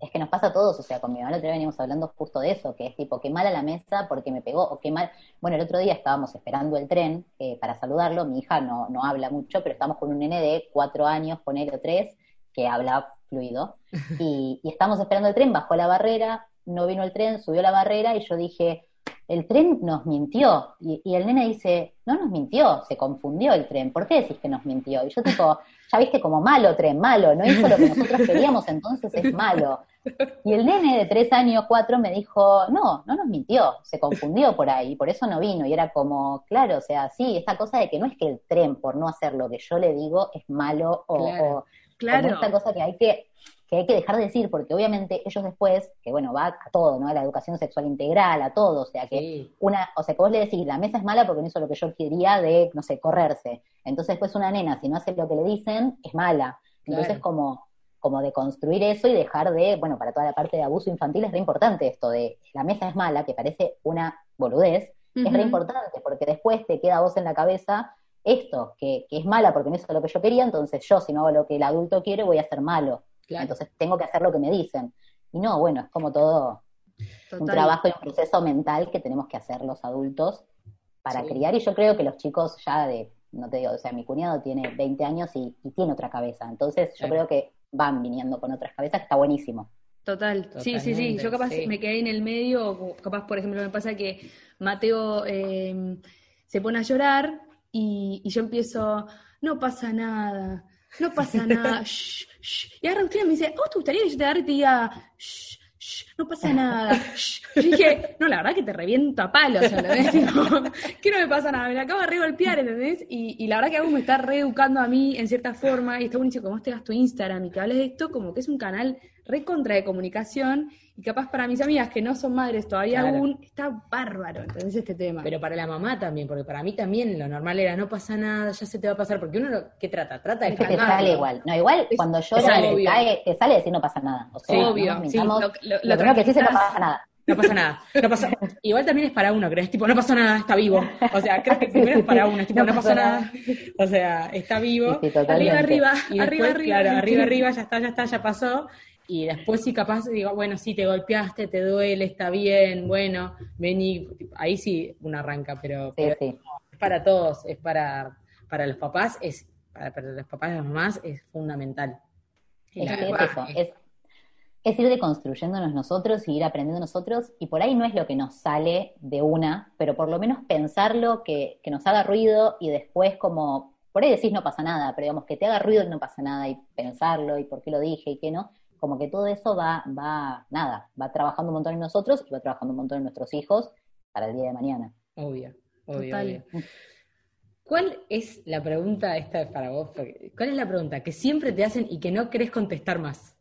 Es que nos pasa a todos, o sea, con mi mamá el otro día veníamos hablando justo de eso, que es tipo, qué mala la mesa porque me pegó, o qué mal. Bueno, el otro día estábamos esperando el tren eh, para saludarlo, mi hija no, no habla mucho, pero estamos con un nene de cuatro años, ponele o tres, que habla fluido, y, y estamos esperando el tren, bajó la barrera, no vino el tren, subió la barrera y yo dije, el tren nos mintió. Y, el nene dice, no nos mintió, se confundió el tren, ¿por qué decís que nos mintió? Y yo tipo, ya viste como malo tren, malo, no hizo lo que nosotros queríamos, entonces es malo. Y el nene de tres años, cuatro, me dijo, no, no nos mintió, se confundió por ahí, por eso no vino. Y era como, claro, o sea, sí, esta cosa de que no es que el tren, por no hacer lo que yo le digo, es malo o, claro, esta cosa que hay que que hay que dejar de decir, porque obviamente ellos después, que bueno, va a todo, ¿no? A la educación sexual integral, a todo, o sea que una, o sea que vos le decís, la mesa es mala porque no hizo lo que yo quería de, no sé, correrse. Entonces después una nena, si no hace lo que le dicen, es mala. Entonces como, como de construir eso y dejar de, bueno, para toda la parte de abuso infantil es re importante esto de la mesa es mala, que parece una boludez, es re importante, porque después te queda a vos en la cabeza esto, que, que es mala porque no hizo lo que yo quería, entonces yo si no hago lo que el adulto quiere voy a ser malo. Entonces tengo que hacer lo que me dicen. Y no, bueno, es como todo un trabajo y un proceso mental que tenemos que hacer los adultos para criar. Y yo creo que los chicos ya de, no te digo, o sea, mi cuñado tiene 20 años y, tiene otra cabeza. Entonces yo creo que van viniendo con otras cabezas, que está buenísimo. Total, sí, sí, sí. Yo capaz me quedé en el medio, capaz, por ejemplo, me pasa que Mateo eh, se pone a llorar y, y yo empiezo, no pasa nada, no pasa nada, shh, shh. Y ahora usted me dice, oh, ¿te gustaría que yo te agarre y te diga, shh, shh, no pasa nada, shh. Yo dije, no, la verdad que te reviento a palos, ¿entendés? que no me pasa nada, me la acabo de re golpear, ¿entendés? Y, y la verdad que algo me está reeducando a mí en cierta forma, y está buenísimo que vos te tu Instagram y que hables de esto, como que es un canal re contra de comunicación, y capaz para mis amigas que no son madres todavía aún, está bárbaro, ¿entendés? Este tema. Pero para la mamá también, porque para mí también lo normal era no pasa nada, ya se te va a pasar, porque uno, ¿qué trata? Trata de que te sale igual. No, igual cuando llora te, cae, te sale decir no pasa nada. O sea, obvio, sí, lo, lo, que sí no pasa nada. No pasa nada. No pasa... Igual también es para uno, ¿crees? Tipo, no pasa nada, está vivo. O sea, creo que primero es para uno, es tipo, no, pasa nada. O sea, está vivo. arriba, arriba, y arriba, arriba. Claro, arriba, arriba, ya está, ya está, ya pasó y después sí capaz digo, bueno, sí, te golpeaste, te duele, está bien, bueno, vení, ahí sí uno arranca, pero, es para todos, es para, para los papás, es para, los papás y las mamás es fundamental. Es, eso, es, es, ir deconstruyéndonos nosotros y ir aprendiendo nosotros, y por ahí no es lo que nos sale de una, pero por lo menos pensarlo, que, que nos haga ruido y después como, por ahí decís no pasa nada, pero digamos que te haga ruido y no pasa nada, y pensarlo y por qué lo dije y qué no, como que todo eso va, va, nada, va trabajando un montón en nosotros y va trabajando un montón en nuestros hijos para el día de mañana. Obvio, obvio, obvio. ¿Cuál es la pregunta, esta es para vos, cuál es la pregunta que siempre te hacen y que no querés contestar más?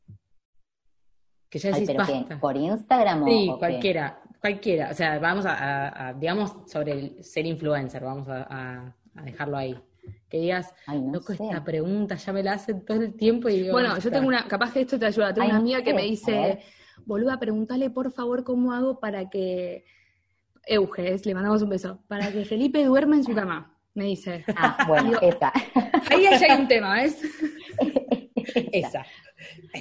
Que ya decís, ¿Por Instagram o Sí, cualquiera, cualquiera. O sea, vamos a, digamos, sobre el ser influencer, vamos a dejarlo ahí que digas, loco, esta pregunta ya me la hacen todo el tiempo y digo, Bueno, yo tengo una, capaz que esto te ayuda, tengo una amiga que me dice, boluda, pregúntale por favor cómo hago para que, Euges, le mandamos un beso, para que Felipe duerma en su cama, me dice. Ah, bueno, esa. Ahí ya hay un tema, ¿ves? esa.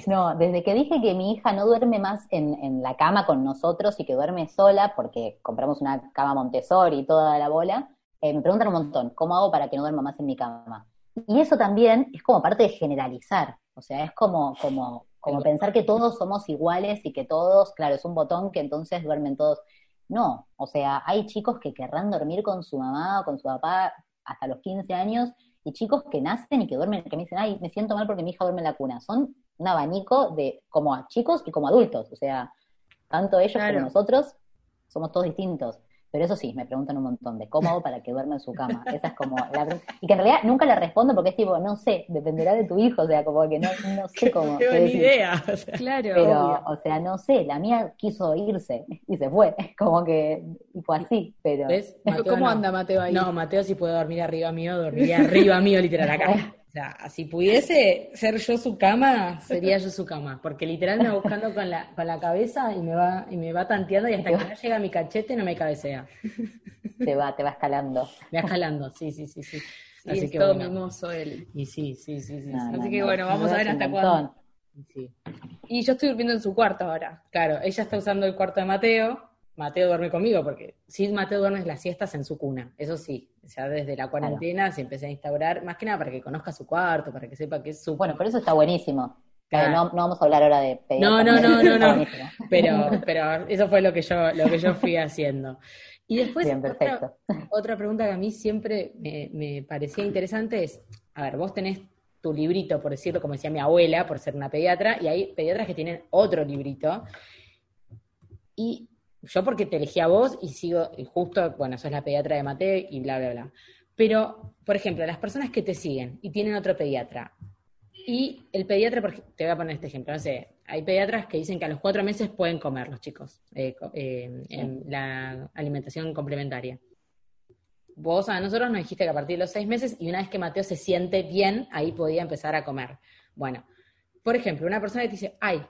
No, desde que dije que mi hija no duerme más en, en, la cama con nosotros y que duerme sola, porque compramos una cama Montessori y toda la bola, eh, me preguntan un montón, ¿cómo hago para que no duerma más en mi cama? Y eso también es como parte de generalizar, o sea, es como, como como pensar que todos somos iguales y que todos, claro, es un botón que entonces duermen todos. No, o sea, hay chicos que querrán dormir con su mamá o con su papá hasta los 15 años y chicos que nacen y que duermen, que me dicen, ay, me siento mal porque mi hija duerme en la cuna. Son un abanico de como a chicos y como adultos, o sea, tanto ellos como nosotros somos todos distintos. Pero eso sí, me preguntan un montón de cómo hago para que duerma en su cama. Esa es como la Y que en realidad nunca le respondo porque es tipo, no sé, dependerá de tu hijo, o sea, como que no, no sé cómo. Qué buena idea. claro. Pero, o sea, no sé, la mía quiso irse y se fue. Como que y fue así, pero. ¿Ves? ¿Cómo anda Mateo ahí? No, Mateo si puede dormir arriba mío, dormiría arriba mío, literal, acá. O sea, si pudiese ser yo su cama, sería yo su cama, porque literal me va buscando con la, con la cabeza y me va y me va tanteando y hasta que no llega a mi cachete no me cabecea. Te va, te va escalando. Me va escalando, sí, sí, sí, sí. Así es que todo mimoso él. Y sí, sí, sí, sí. Así que bueno, vamos a ver hasta cuándo. Sí. Y yo estoy durmiendo en su cuarto ahora. Claro, ella está usando el cuarto de Mateo Mateo duerme conmigo, porque sí, Mateo duerme las siestas en su cuna, eso sí, ya desde la cuarentena se empecé a instaurar, más que nada para que conozca su cuarto, para que sepa que es su... Bueno, pero eso está buenísimo. No, no, vamos a hablar ahora de No, no, no, no, no. Pero, pero eso fue lo que yo, lo que yo fui haciendo. Y después, otra, otra, pregunta que a mí siempre me, me parecía interesante es, a ver, vos tenés tu librito, por decirlo, como decía mi abuela, por ser una pediatra, y hay pediatras que tienen otro librito. Y yo porque te elegí a vos y sigo, y justo, bueno, sos la pediatra de Mateo y bla, bla, bla. Pero, por ejemplo, las personas que te siguen y tienen otro pediatra, y el pediatra, te voy a poner este ejemplo, no sé, hay pediatras que dicen que a los cuatro meses pueden comer los chicos eh, eh, en la alimentación complementaria. Vos a nosotros nos dijiste que a partir de los seis meses y una vez que Mateo se siente bien, ahí podía empezar a comer. Bueno, por ejemplo, una persona que te dice, ay,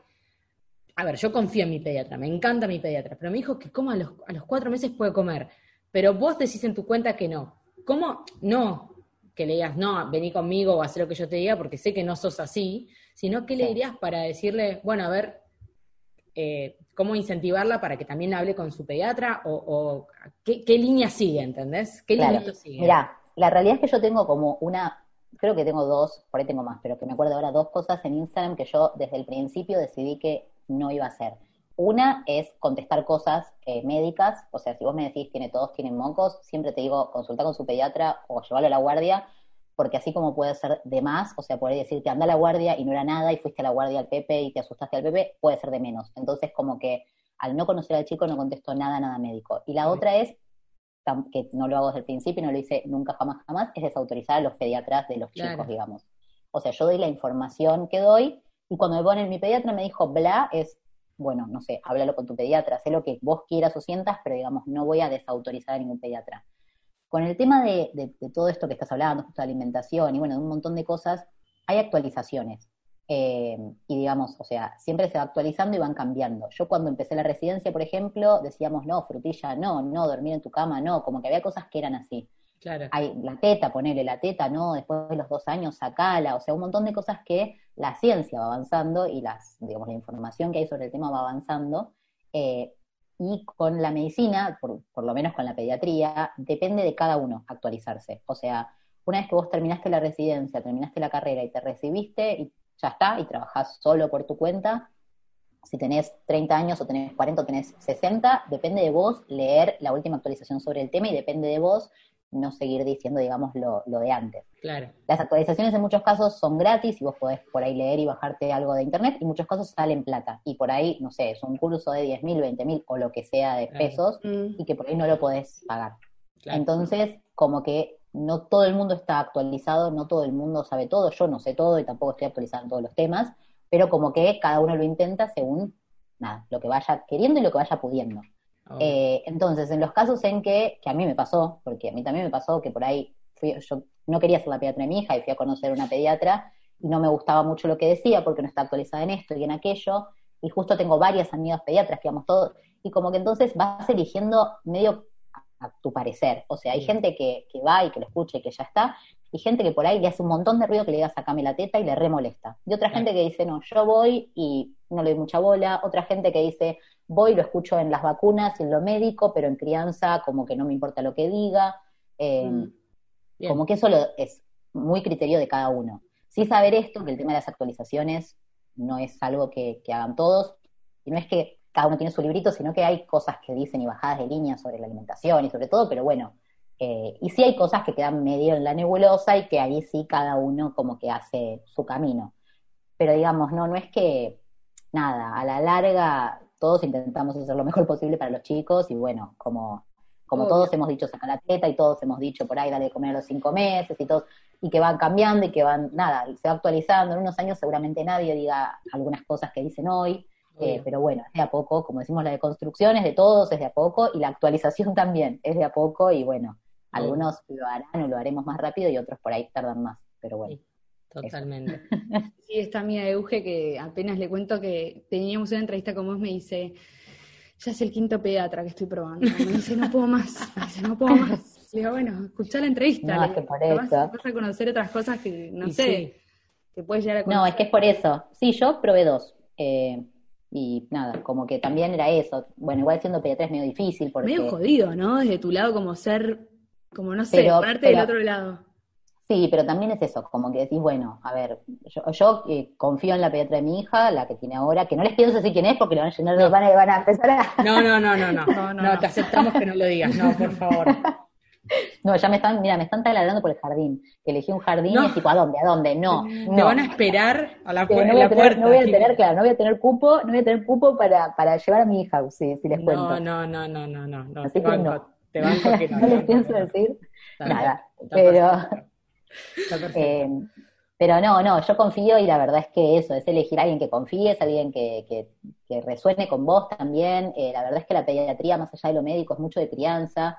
a ver, yo confío en mi pediatra, me encanta mi pediatra, pero me dijo que como a los, a los cuatro meses puede comer, pero vos decís en tu cuenta que no. ¿Cómo? No, que le digas, no, vení conmigo o haz lo que yo te diga, porque sé que no sos así, sino que le dirías para decirle, bueno, a ver, eh, cómo incentivarla para que también hable con su pediatra o, ¿qué, línea sigue, ¿entendés? ¿Qué línea sigue? Mira, la realidad es que yo tengo como una creo que tengo dos, por ahí tengo más, pero que me acuerdo ahora, dos cosas en Instagram que yo desde el principio decidí que no iba a ser. Una es contestar cosas eh, médicas, o sea, si vos me decís tiene todos tienen mocos, siempre te digo consulta con su pediatra o llevarlo a la guardia, porque así como puede ser de más, o sea, decir decirte anda a la guardia y no era nada y fuiste a la guardia al Pepe y te asustaste al Pepe, puede ser de menos. Entonces, como que al no conocer al chico no contesto nada, nada médico. Y la otra es, que no lo hago desde el principio y no lo hice nunca, jamás, jamás, es desautorizar a los pediatras de los chicos, digamos. O sea, yo doy la información que doy y cuando me ponen mi pediatra me dijo, bla, es, bueno, no sé, háblalo con tu pediatra, sé lo que vos quieras o sientas, pero digamos, no voy a desautorizar a ningún pediatra. Con el tema de, todo esto que estás hablando, justo de alimentación y bueno, de un montón de cosas, hay actualizaciones. Eh, y digamos, o sea, siempre se va actualizando y van cambiando. Yo cuando empecé la residencia, por ejemplo, decíamos, no, frutilla, no, no, dormir en tu cama, no, como que había cosas que eran así. Claro. Hay la teta, ponele la teta, no, después de los dos años sacala, o sea, un montón de cosas que la ciencia va avanzando y las, digamos, la información que hay sobre el tema va avanzando. Eh, y con la medicina, por, por, lo menos con la pediatría, depende de cada uno actualizarse. O sea, una vez que vos terminaste la residencia, terminaste la carrera y te recibiste, y ya está, y trabajás solo por tu cuenta, si tenés 30 años o tenés 40 o tenés 60, depende de vos leer la última actualización sobre el tema y depende de vos no seguir diciendo, digamos, lo, de antes. Claro. Las actualizaciones en muchos casos son gratis y vos podés por ahí leer y bajarte algo de internet y en muchos casos salen plata. Y por ahí, no sé, es un curso de 10 mil, 20 mil o lo que sea de pesos mm. y que por ahí no lo podés pagar. Entonces, como que no todo el mundo está actualizado, no todo el mundo sabe todo, yo no sé todo y tampoco estoy actualizado en todos los temas, pero como que cada uno lo intenta según, nada, lo que vaya queriendo y lo que vaya pudiendo. Eh, entonces, en los casos en que, que a mí me pasó, porque a mí también me pasó que por ahí fui, yo no quería ser la pediatra de mi hija y fui a conocer una pediatra y no me gustaba mucho lo que decía porque no está actualizada en esto y en aquello, y justo tengo varias amigas pediatras que vamos todos, y como que entonces vas eligiendo medio a, tu parecer, o sea, hay gente que, que va y que lo escucha y que ya está, y gente que por ahí le hace un montón de ruido que le diga sacame la teta y le remolesta. Y otra gente que dice, no, yo voy y no le doy mucha bola. Otra gente que dice, voy, lo escucho en las vacunas y en lo médico, pero en crianza como que no me importa lo que diga. Eh, mm. Como que eso es muy criterio de cada uno. Sí saber esto, que el tema de las actualizaciones no es algo que, que hagan todos, y no es que cada uno tiene su librito, sino que hay cosas que dicen y bajadas de línea sobre la alimentación y sobre todo, pero bueno, eh, y sí hay cosas que quedan medio en la nebulosa y que ahí sí cada uno como que hace su camino. Pero digamos, no, no es que, nada, a la larga todos intentamos hacer lo mejor posible para los chicos y bueno, como, como todos hemos dicho, saca la teta y todos hemos dicho por ahí dale de comer a los cinco meses y todo, y que van cambiando y que van, nada, se va actualizando. En unos años seguramente nadie diga algunas cosas que dicen hoy, eh, pero bueno, es de a poco, como decimos, la deconstrucción es de todos, es de a poco, y la actualización también es de a poco, y bueno, algunos lo harán o lo haremos más rápido y otros por ahí tardan más, pero bueno. Totalmente. Sí, está mía Euge que apenas le cuento que teníamos una entrevista con vos, me dice, ya es el quinto pediatra que estoy probando. Me dice, no puedo más, me dice, no puedo más. Le digo, bueno, escuchá la entrevista. No, es que por eso. Vas, a conocer otras cosas que, no sé, que puedes llegar a conocer. No, es que es por eso. Sí, yo probé dos. Eh, y nada, como que también era eso. Bueno, igual siendo pediatra es medio difícil porque... Medio jodido, ¿no? Desde tu lado como ser, como no sé, ponerte del otro lado. Sí, pero también es eso, como que decís, bueno, a ver, yo, yo eh, confío en la pediatra de mi hija, la que tiene ahora, que no les pienso decir quién es porque le van a llenar de van a, van a empezar a... No, no, no, no, no, no, no, te aceptamos que no lo digas, no, por favor. No, ya me están, mira, me están taladrando por el jardín. Que elegí un jardín y es tipo, ¿a dónde? ¿A dónde? No, no. Te van a esperar a la, no puerta. no voy a tener, claro, no voy a tener cupo, no voy a tener cupo para, para llevar a mi hija, si, si les cuento. No, no, no, no, no, no. Así te que no. Te banco que no. no les pienso decir nada. pero, eh, pero no, no, yo confío y la verdad es que eso, es elegir a alguien que confíes, alguien que, que, que resuene con vos también. Eh, la verdad es que la pediatría, más allá de lo médico, es mucho de crianza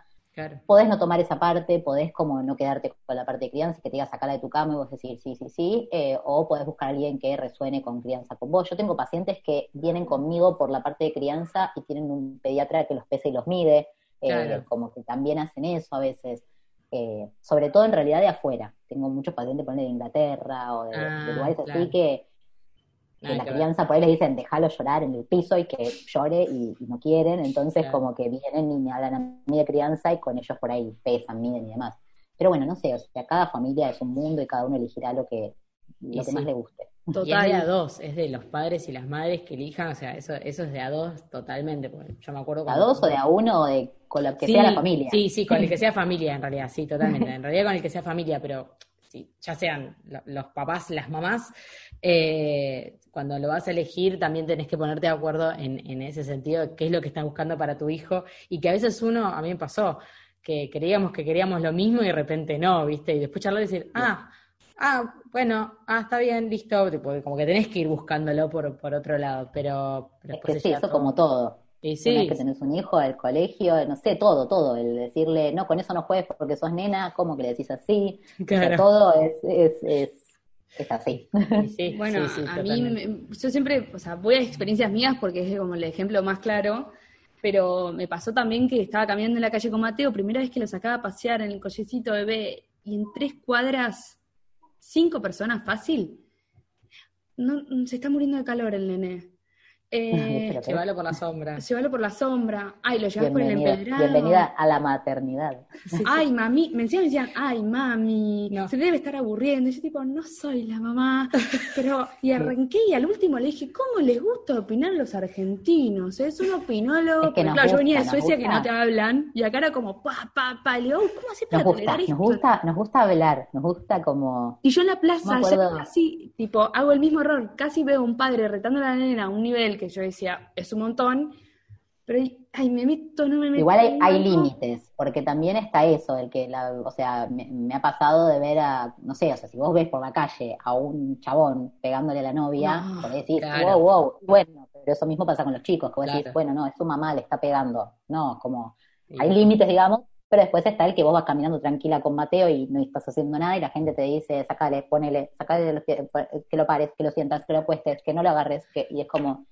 Podés no tomar esa parte, podés como no quedarte con la parte de crianza, que te diga sacarla de tu cama y vos decir sí, sí, sí, eh, o podés buscar a alguien que resuene con crianza con vos. Yo tengo pacientes que vienen conmigo por la parte de crianza y tienen un pediatra que los pesa y los mide, eh, como que también hacen eso a veces. Eh, sobre todo en realidad de afuera. Tengo muchos pacientes de Inglaterra o de, ah, lugares así que en la crianza por ahí le dicen déjalo llorar en el piso y que llore y, no quieren, entonces como que vienen y me hablan a mí de crianza y con ellos por ahí pesan, miden y demás. Pero bueno, no sé, o sea, cada familia es un mundo y cada uno elegirá lo que, lo que más le guste. Total. Y es de a dos, es de los padres y las madres que elijan, o sea, eso, eso es de a dos totalmente, yo me acuerdo... ¿A dos o de a uno o de con lo que sea la familia? Sí, sí, con el que sea familia en realidad, sí, totalmente. En realidad con el que sea familia, pero sí, ya sean los papás, las mamás, eh, cuando lo vas a elegir también tenés que ponerte de acuerdo en, ese sentido, qué es lo que estás buscando para tu hijo, y que a veces uno, a mí me pasó, que creíamos que queríamos lo mismo y de repente no, ¿viste? Y después charlar y decir, ah, ah, bueno, ah, está bien, listo, como que tenés que ir buscándolo por, por otro lado, pero... es que sí, eso como todo. Y sí. que tenés un hijo, el colegio, no sé, todo, todo. El decirle, no, con eso no juegues porque sos nena, ¿cómo que le decís así? todo es, es, es, es así. bueno, a mí, yo siempre, o sea, voy a experiencias mías porque es como el ejemplo más claro, pero me pasó también que estaba caminando en la calle con Mateo, primera vez que lo sacaba a pasear en el collecito bebé, y en tres cuadras, cinco personas fácil. No, se está muriendo de calor el nene. Eh, llévalo por la sombra. Llévalo por la sombra. Ay, lo llevas por el empedrado. Bienvenida a la maternidad. ay, mami. Me decían, decían, ay, mami, se debe estar aburriendo. Y yo tipo, no soy la mamá. Pero, y arranqué y al último le dije, ¿cómo les gusta opinar los argentinos? Es un opinólogo. claro, yo venía de Suecia que no te hablan. Y acá era como, pa, pa, pa. Y le digo, ¿cómo haces para gusta, Nos gusta, nos gusta hablar. Nos gusta como... Y yo en la plaza, ya casi, tipo, hago el mismo error. Casi veo a un padre retando a la nena a un nivel que yo decía, es un montón, pero ay, me meto, no me meto. Igual hay, límites, porque también está eso, el que, la, o sea, me, ha pasado de ver a, no sé, o sea, si vos ves por la calle a un chabón pegándole a la novia, no, decir, wow, wow, bueno, pero eso mismo pasa con los chicos, que vos decís, bueno, no, es su mamá, le está pegando, no, como, hay límites, digamos, pero después está el que vos vas caminando tranquila con Mateo y no estás haciendo nada y la gente te dice, sacale, ponele, sacale que lo pares, que lo sientas, que lo puestes, que no lo agarres, que, y es como,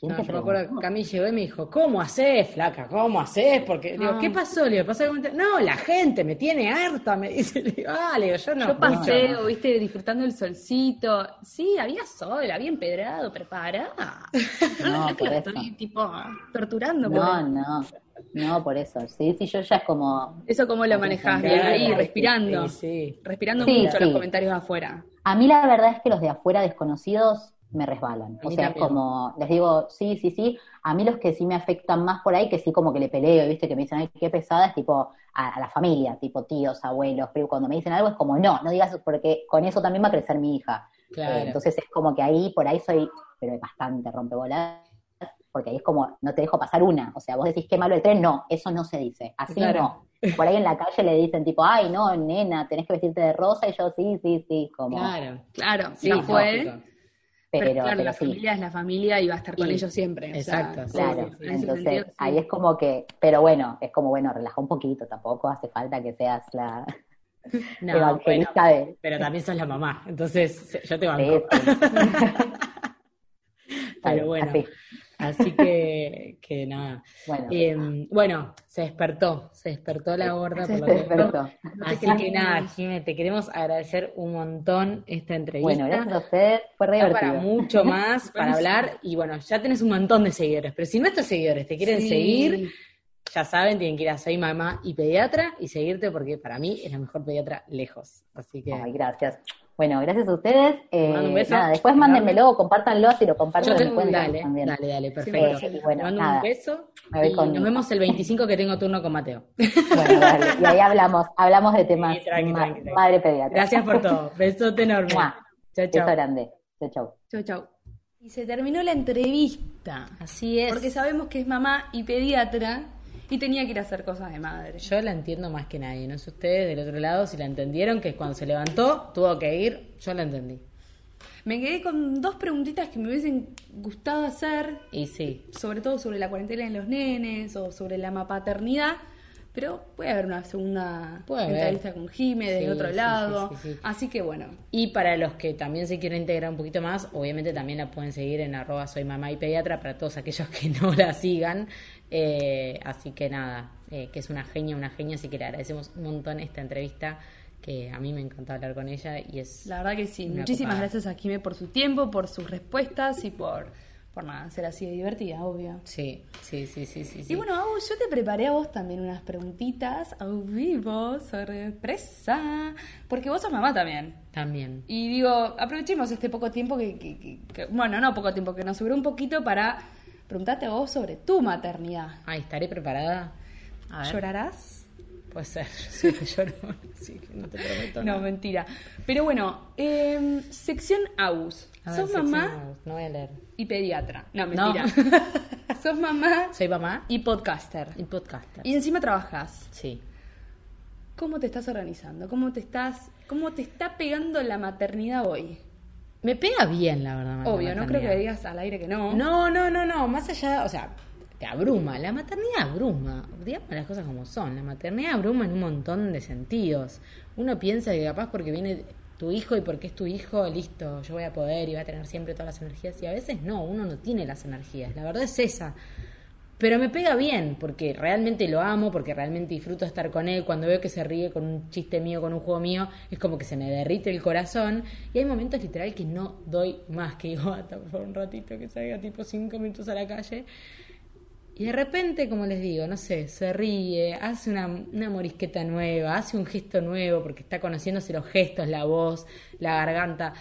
no, yo me acuerdo que a mí llegó y me dijo, ¿cómo haces, flaca? ¿Cómo haces? Porque, digo, ¿qué ah. pasó? Le digo, ¿pasa No, la gente me tiene harta, me dice. Le digo, ah, yo no. Yo paseo, viste, disfrutando el solcito. Sí, había sol, había empedrado, preparada. No, por eso. Estoy, tipo, torturando. No, no. No, por eso. Sí, sí, yo ya es como. ¿Eso cómo lo manejás? Bien ahí, respirando. Sí, Respirando mucho los comentarios de afuera. A mí la verdad es que los de afuera desconocidos me resbalan. O sea, es como, les digo, sí, sí, sí. A mí los que sí me afectan más por ahí, que sí como que le peleo, ¿viste? Que me dicen, ay, qué pesada, es tipo a, a la familia, tipo tíos, abuelos, primos. Cuando me dicen algo es como, no, no digas porque con eso también va a crecer mi hija. Claro. Eh, entonces es como que ahí, por ahí soy, pero bastante rompebolas, porque ahí es como, no te dejo pasar una. O sea, vos decís qué malo el tren, no, eso no se dice. Así Claro. no. Por ahí en la calle le dicen tipo, ay, no, nena, tenés que vestirte de rosa, y yo sí, sí, sí, como, Claro. Claro, Sí, no fue. lógico. Pero, pero, claro, pero la sí. familia es la familia y va a estar con Y- ellos siempre. o sea, exacto, sí, Claro, sí, sí. entonces sentido, sí. ahí es como que, pero bueno, es como, bueno, relaja un poquito, tampoco hace falta que seas la No, bueno, evangelista de... pero también sos la mamá, entonces yo te banco. de eso. Pero bueno, Así. Así que, que nada. Bueno, Eh, bueno, se despertó, se despertó la gorda se por lo que despertó. Así que nada, Jimé, te queremos agradecer un montón esta entrevista. Bueno, gracias a ustedes, fue re para mucho más para hablar y bueno, ya tenés un montón de seguidores, pero si nuestros seguidores te quieren Sí. seguir, ya saben, tienen que ir a Soy Mamá y Pediatra y seguirte porque para mí es la mejor pediatra lejos. Así que Ay, gracias. Bueno, gracias a ustedes. Eh, mando un beso nada, después mándenmelo, compártanlo, así lo comparto yo en te mi cuenta dale, también. dale, dale, perfecto. sí, bueno, mando nada, un beso me voy y con nos vemos el 25 que tengo turno con Mateo. Bueno, dale. Y ahí hablamos, hablamos de temas Sí, tranqui, ma- tranqui, tranqui. madre pediatra. Gracias por todo. Besote enorme. Mua. Chao, Beso chao. grande. Chau, chau. Chau, chau. Y se terminó la entrevista. Así es. Porque sabemos que es mamá y pediatra y tenía que ir a hacer cosas de madre. Yo la entiendo más que nadie, no sé ustedes del otro lado si la entendieron, que cuando se levantó tuvo que ir, yo la entendí. Me quedé con dos preguntitas que me hubiesen gustado hacer, Y sí, sobre todo sobre la cuarentena en los nenes o sobre la mapaternidad, pero puede haber una segunda Puede haber. entrevista con Jime del Sí, otro sí, lado. sí, sí, sí. Así que bueno, Y para los que también se quieren integrar un poquito más, obviamente también la pueden seguir en arroba soy mamá y pediatra para todos aquellos que no la sigan. Eh, así que nada, eh, que es una genia, una genia, así que le agradecemos un montón esta entrevista, que a mí me encantó hablar con ella y es... la verdad que sí. Muchísimas copada. gracias a Jime por su tiempo, por sus respuestas y por, por nada, ser así de divertida, obvio. Sí, sí, sí, sí, sí. sí. Y bueno, Agus, yo te preparé a vos también unas preguntitas a vivo, sorpresa, porque vos sos mamá también. También. Y digo, aprovechemos este poco tiempo que, que- que- que- bueno, no poco tiempo, que nos sobró un poquito para preguntarte a vos sobre tu maternidad. Ay, estaré preparada. A ver. ¿Llorarás? Puede ser, yo soy que lloro, así que no te prometo No, nada. mentira. Pero bueno, em, sección AUS. Ver, Sos mamá No voy a leer. y pediatra. No, No. mentira. Sos mamá Soy mamá y podcaster. y podcaster. Y encima trabajas. Sí. ¿Cómo te estás organizando? ¿Cómo te estás, cómo te está pegando la maternidad hoy? Me pega bien, la verdad. Obvio, no creo que digas al aire que no. No, no, no, no. Más allá, o sea, te abruma. La maternidad abruma. Digamos las cosas como son. La maternidad abruma en un montón de sentidos. Uno piensa que capaz porque viene tu hijo y porque es tu hijo, listo, yo voy a poder y voy a tener siempre todas las energías. Y a veces no, uno no tiene las energías. La verdad es esa. Pero me pega bien, porque realmente lo amo, porque realmente disfruto estar con él. Cuando veo que se ríe con un chiste mío, con un juego mío, es como que se me derrite el corazón. Y hay momentos literal que no doy más, que digo, basta, por un ratito que salga tipo cinco minutos a la calle. Y de repente, como les digo, no sé, se ríe, hace una, una morisqueta nueva, hace un gesto nuevo, porque está conociéndose los gestos, la voz, la garganta.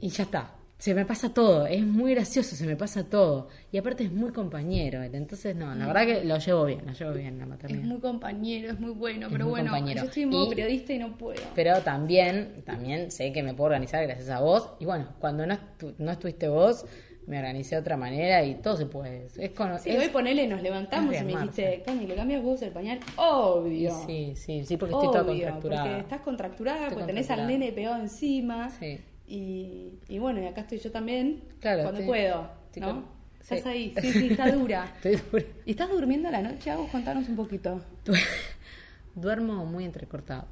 Y ya está. Se me pasa todo, es muy gracioso, se me pasa todo. Y aparte es muy compañero entonces no, la verdad que lo llevo bien, lo llevo bien la Es maternidad. muy compañero, es muy bueno, Es pero muy bueno, compañero. yo estoy en modo Y- periodista y no puedo. Pero también, también sé que me puedo organizar gracias a vos. Y bueno, cuando no, estu- no estuviste vos, me organicé de otra manera y todo se puede. Es con, Sí, es- hoy ponele, nos levantamos es y me dijiste, Cami, ¿le cambias vos el pañal? Obvio. Sí, sí, sí, porque estoy toda contracturada. porque estás contracturada, Estoy porque tenés al nene pegado encima. Sí. Y, y bueno, y acá estoy yo también, Claro, cuando puedo, ¿no? Estás sí. ahí, sí, sí, está dura. Estoy dura. ¿Y estás durmiendo a la noche, Agus? Contanos un poquito. Duermo muy entrecortado.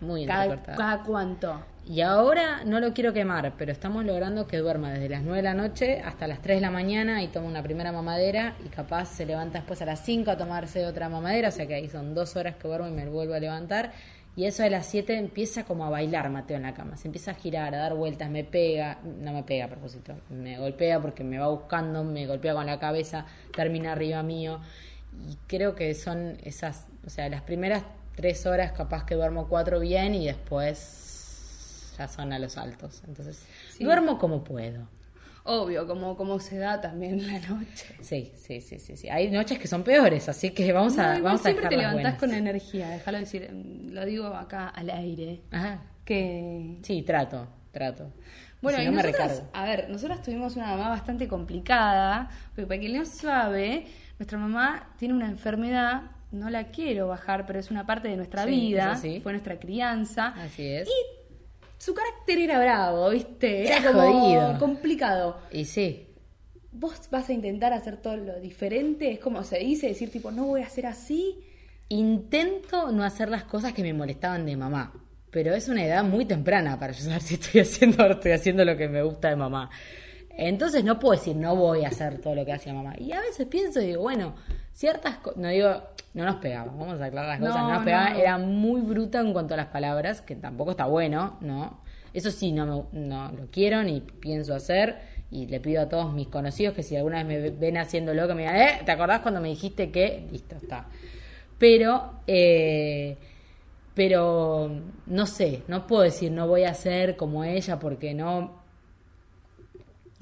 Muy ¿Cada, entrecortado. cada cuánto? Y ahora no lo quiero quemar, pero estamos logrando que duerma desde las 9 de la noche hasta las 3 de la mañana y toma una primera mamadera y capaz se levanta después a las 5 a tomarse otra mamadera, o sea que ahí son dos horas que duermo y me vuelvo a levantar. Y eso de las 7 empieza como a bailar Mateo en la cama, se empieza a girar, a dar vueltas, me pega, no me pega a propósito, me golpea porque me va buscando, me golpea con la cabeza, termina arriba mío. Y creo que son esas, o sea, las primeras tres horas capaz que duermo cuatro bien y después ya son a los altos. Entonces, Sí. duermo como puedo. Obvio, como, como se da también la noche. Sí, sí, sí, sí, sí. Hay noches que son peores, así que vamos No, a, igual vamos a siempre te levantás buenas. con energía, déjalo decir, mm, lo digo acá al aire, Ajá. que... Sí, trato, trato. Bueno, Si y no nosotros, a ver, nosotros tuvimos una mamá bastante complicada, porque para quien no sabe, nuestra mamá tiene una enfermedad, no la quiero bajar, pero es una parte de nuestra Sí, vida, fue nuestra crianza, Así es. y su carácter era bravo, ¿viste? Era, Era como jodido. complicado. Y sí, Vos vas a intentar hacer todo lo diferente, es como se dice, decir tipo, no voy a hacer así. intento no hacer las cosas que me molestaban de mamá, pero es una edad muy temprana para yo saber si estoy haciendo estoy haciendo lo que me gusta de mamá. Entonces no puedo decir no voy a hacer todo lo que hacía mamá. Y a veces pienso y digo, bueno, ciertas cosas, no digo, no nos pegaba, vamos a aclarar las cosas, No, no, nos pegaba, no. era muy bruta en cuanto a las palabras, que tampoco está bueno, ¿no? Eso sí, no, me, no lo quiero ni pienso hacer. Y le pido a todos mis conocidos que si alguna vez me ven haciéndolo, que me digan, ¿eh? ¿Te acordás cuando me dijiste que? Listo, está. Pero, eh, pero no sé, no puedo decir no voy a ser como ella porque no.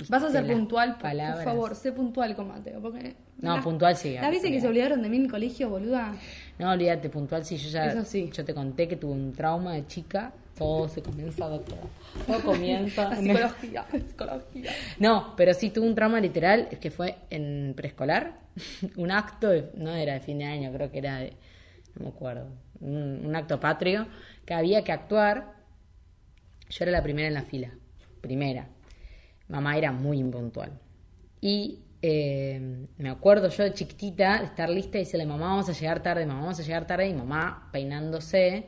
Vas a ser puntual, por- palabras. por favor, sé puntual con Mateo. Porque No, las- puntual sí, Las veces que se olvidaron de mí en el colegio, boluda. No, olvídate, puntual, sí, yo ya Eso sí. yo te conté que tuve un trauma de chica, todo se comienza, doctora. Todo comienza. La psicología, la psicología. No, pero sí tuve un trauma literal, es que fue en preescolar, un acto, de- no era de fin de año, creo que era de, no me acuerdo, un, un acto patrio, que había que actuar. Yo era la primera en la fila, primera. Mamá era muy impuntual. Y eh, me acuerdo yo de chiquitita de estar lista y decirle, mamá, vamos a llegar tarde, mamá, vamos a llegar tarde, y mamá peinándose,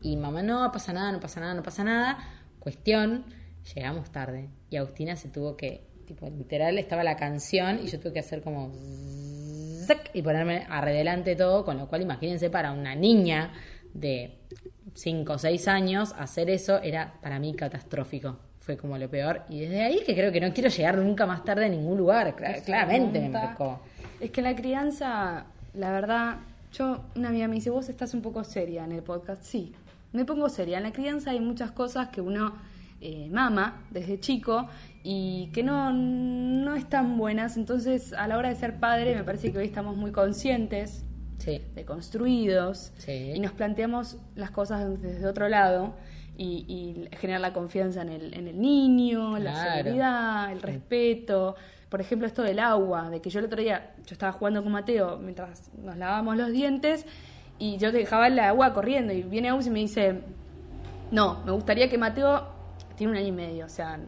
y mamá, no, pasa nada, no pasa nada, no pasa nada. Cuestión, llegamos tarde, y Agustina se tuvo que, tipo, literal, estaba la canción, y yo tuve que hacer como... Y ponerme arredelante todo, con lo cual imagínense para una niña de 5 o 6 años, hacer eso era para mí catastrófico. Fue como lo peor. Y desde ahí que creo que no quiero llegar nunca más tarde a ningún lugar. Cla- claramente me marcó. Es que la crianza, la verdad, yo, una amiga me dice, vos estás un poco seria en el podcast. Sí, me pongo seria. En la crianza hay muchas cosas que uno eh, mama desde chico y que no, no están buenas. Entonces, a la hora de ser padre, me parece que hoy estamos muy conscientes, Sí. deconstruidos, Sí. y nos planteamos las cosas desde otro lado. Y, y generar la confianza en el, en el niño, la seguridad, el respeto. Por ejemplo, esto del agua, de que yo el otro día, yo estaba jugando con Mateo mientras nos lavábamos los dientes y yo dejaba el agua corriendo y viene Agus y me dice, no, me gustaría que Mateo, tiene un año y medio, o sea,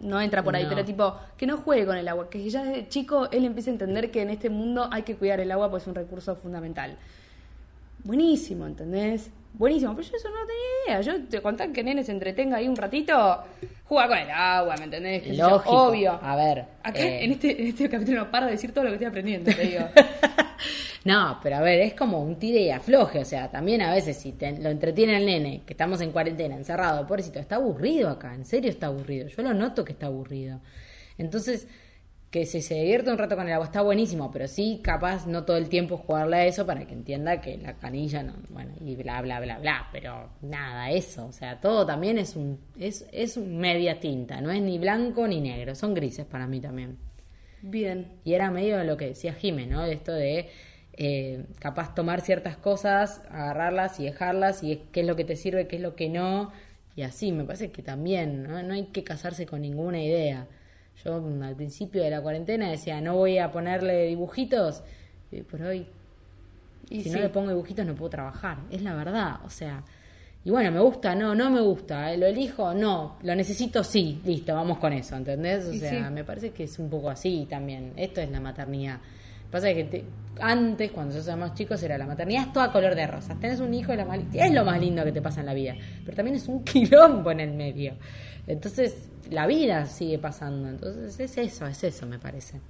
no entra por ahí, No. pero tipo, que no juegue con el agua, que ya desde chico él empiece a entender que en este mundo hay que cuidar el agua, pues es un recurso fundamental. Buenísimo, ¿entendés? Buenísimo, pero yo eso no tenía idea. Yo te conté que nene se entretenga ahí un ratito, juega con el agua, ¿me entendés? Qué sé yo, Lógico. Obvio. A ver. Acá eh, en, este, en este capítulo no paro de decir todo lo que estoy aprendiendo, te digo. No, pero a ver, es como un tire y afloje. O sea, también a veces si te- lo entretiene el nene, que estamos en cuarentena, encerrado, pobrecito, está aburrido acá. En serio está aburrido. Yo lo noto que está aburrido. Entonces, que si se divierte un rato con el agua está buenísimo, pero sí, capaz no todo el tiempo jugarle a eso para que entienda que la canilla no. Bueno, y bla, bla, bla, bla. Pero nada, eso. O sea, todo también es un. Es, es un media tinta. No es ni blanco ni negro. Son grises para mí también. Bien. Y era medio lo que decía Jime, ¿no? Esto de eh, capaz tomar ciertas cosas, agarrarlas y dejarlas, y qué es lo que te sirve, qué es lo que no. Y así, me parece que también, ¿no? No hay que casarse con ninguna idea. Yo al principio de la cuarentena decía, no voy a ponerle dibujitos, y por hoy, Y si sí. no le pongo dibujitos no puedo trabajar. Es la verdad, o sea. Y bueno, me gusta, no, no me gusta, ¿eh? lo elijo, no, lo necesito, sí, listo, vamos con eso, ¿entendés? O Y sea, sí. me parece que es un poco así también. Esto es la maternidad. Pasa que te- antes, cuando nosotros éramos chicos, era la maternidad toda color de rosas. Tenés un hijo la es lo más lindo que te pasa en la vida. Pero también es un quilombo en el medio. Entonces, la vida sigue pasando. Entonces, es eso, es eso, me parece.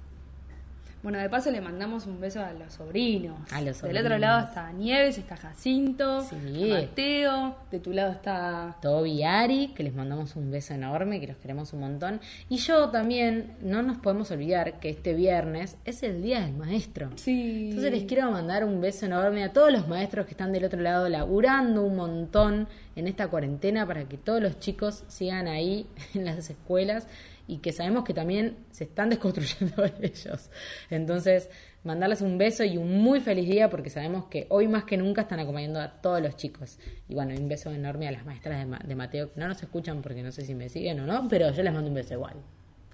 Bueno, de paso le mandamos un beso a los sobrinos. A los Del otro sobrinos. lado está Nieves, está Jacinto, Sí. Mateo, de tu lado está... Toby y Ari, que les mandamos un beso enorme, que los queremos un montón. Y yo también, no nos podemos olvidar que este viernes es el Día del Maestro. Sí. Entonces les quiero mandar un beso enorme a todos los maestros que están del otro lado laburando un montón en esta cuarentena para que todos los chicos sigan ahí en las escuelas y que sabemos que también se están desconstruyendo ellos. Entonces, mandarles un beso y un muy feliz día porque sabemos que hoy más que nunca están acompañando a todos los chicos. Y bueno, un beso enorme a las maestras de, Ma- de Mateo, que no nos escuchan porque no sé si me siguen o no, pero yo les mando un beso igual.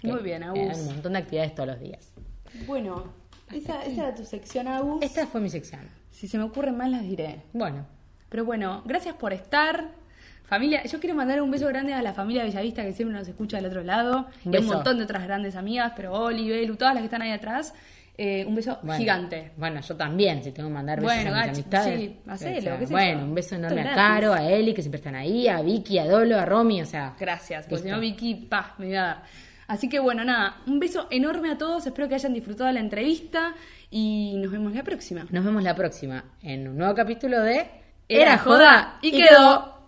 Muy Que, bien, eh, Agus. Un montón de actividades todos los días. Bueno, esa, esa era tu sección, Agus. Esta fue mi sección. Si se me ocurren más, las diré. Bueno, Pero bueno, gracias por estar. Familia, yo quiero mandar un beso grande a la familia Bellavista que siempre nos escucha del otro lado. Un y a un montón de otras grandes amigas, pero Oli, Belu, todas las que están ahí atrás. Eh, un beso bueno. gigante. Bueno, yo también, si tengo que mandar besos Bueno, a mis Gachi, amistades. sí, hacelo, qué bueno, yo. un beso enorme a. Caro, a Eli, que siempre están ahí, a Vicky, a Dolo, a Romy, o sea. Gracias, porque si no Vicky, pa, me iba a dar. Así que bueno, nada, un beso enorme a todos, espero que hayan disfrutado la entrevista y nos vemos la próxima. Nos vemos la próxima en un nuevo capítulo de Era joda y quedó.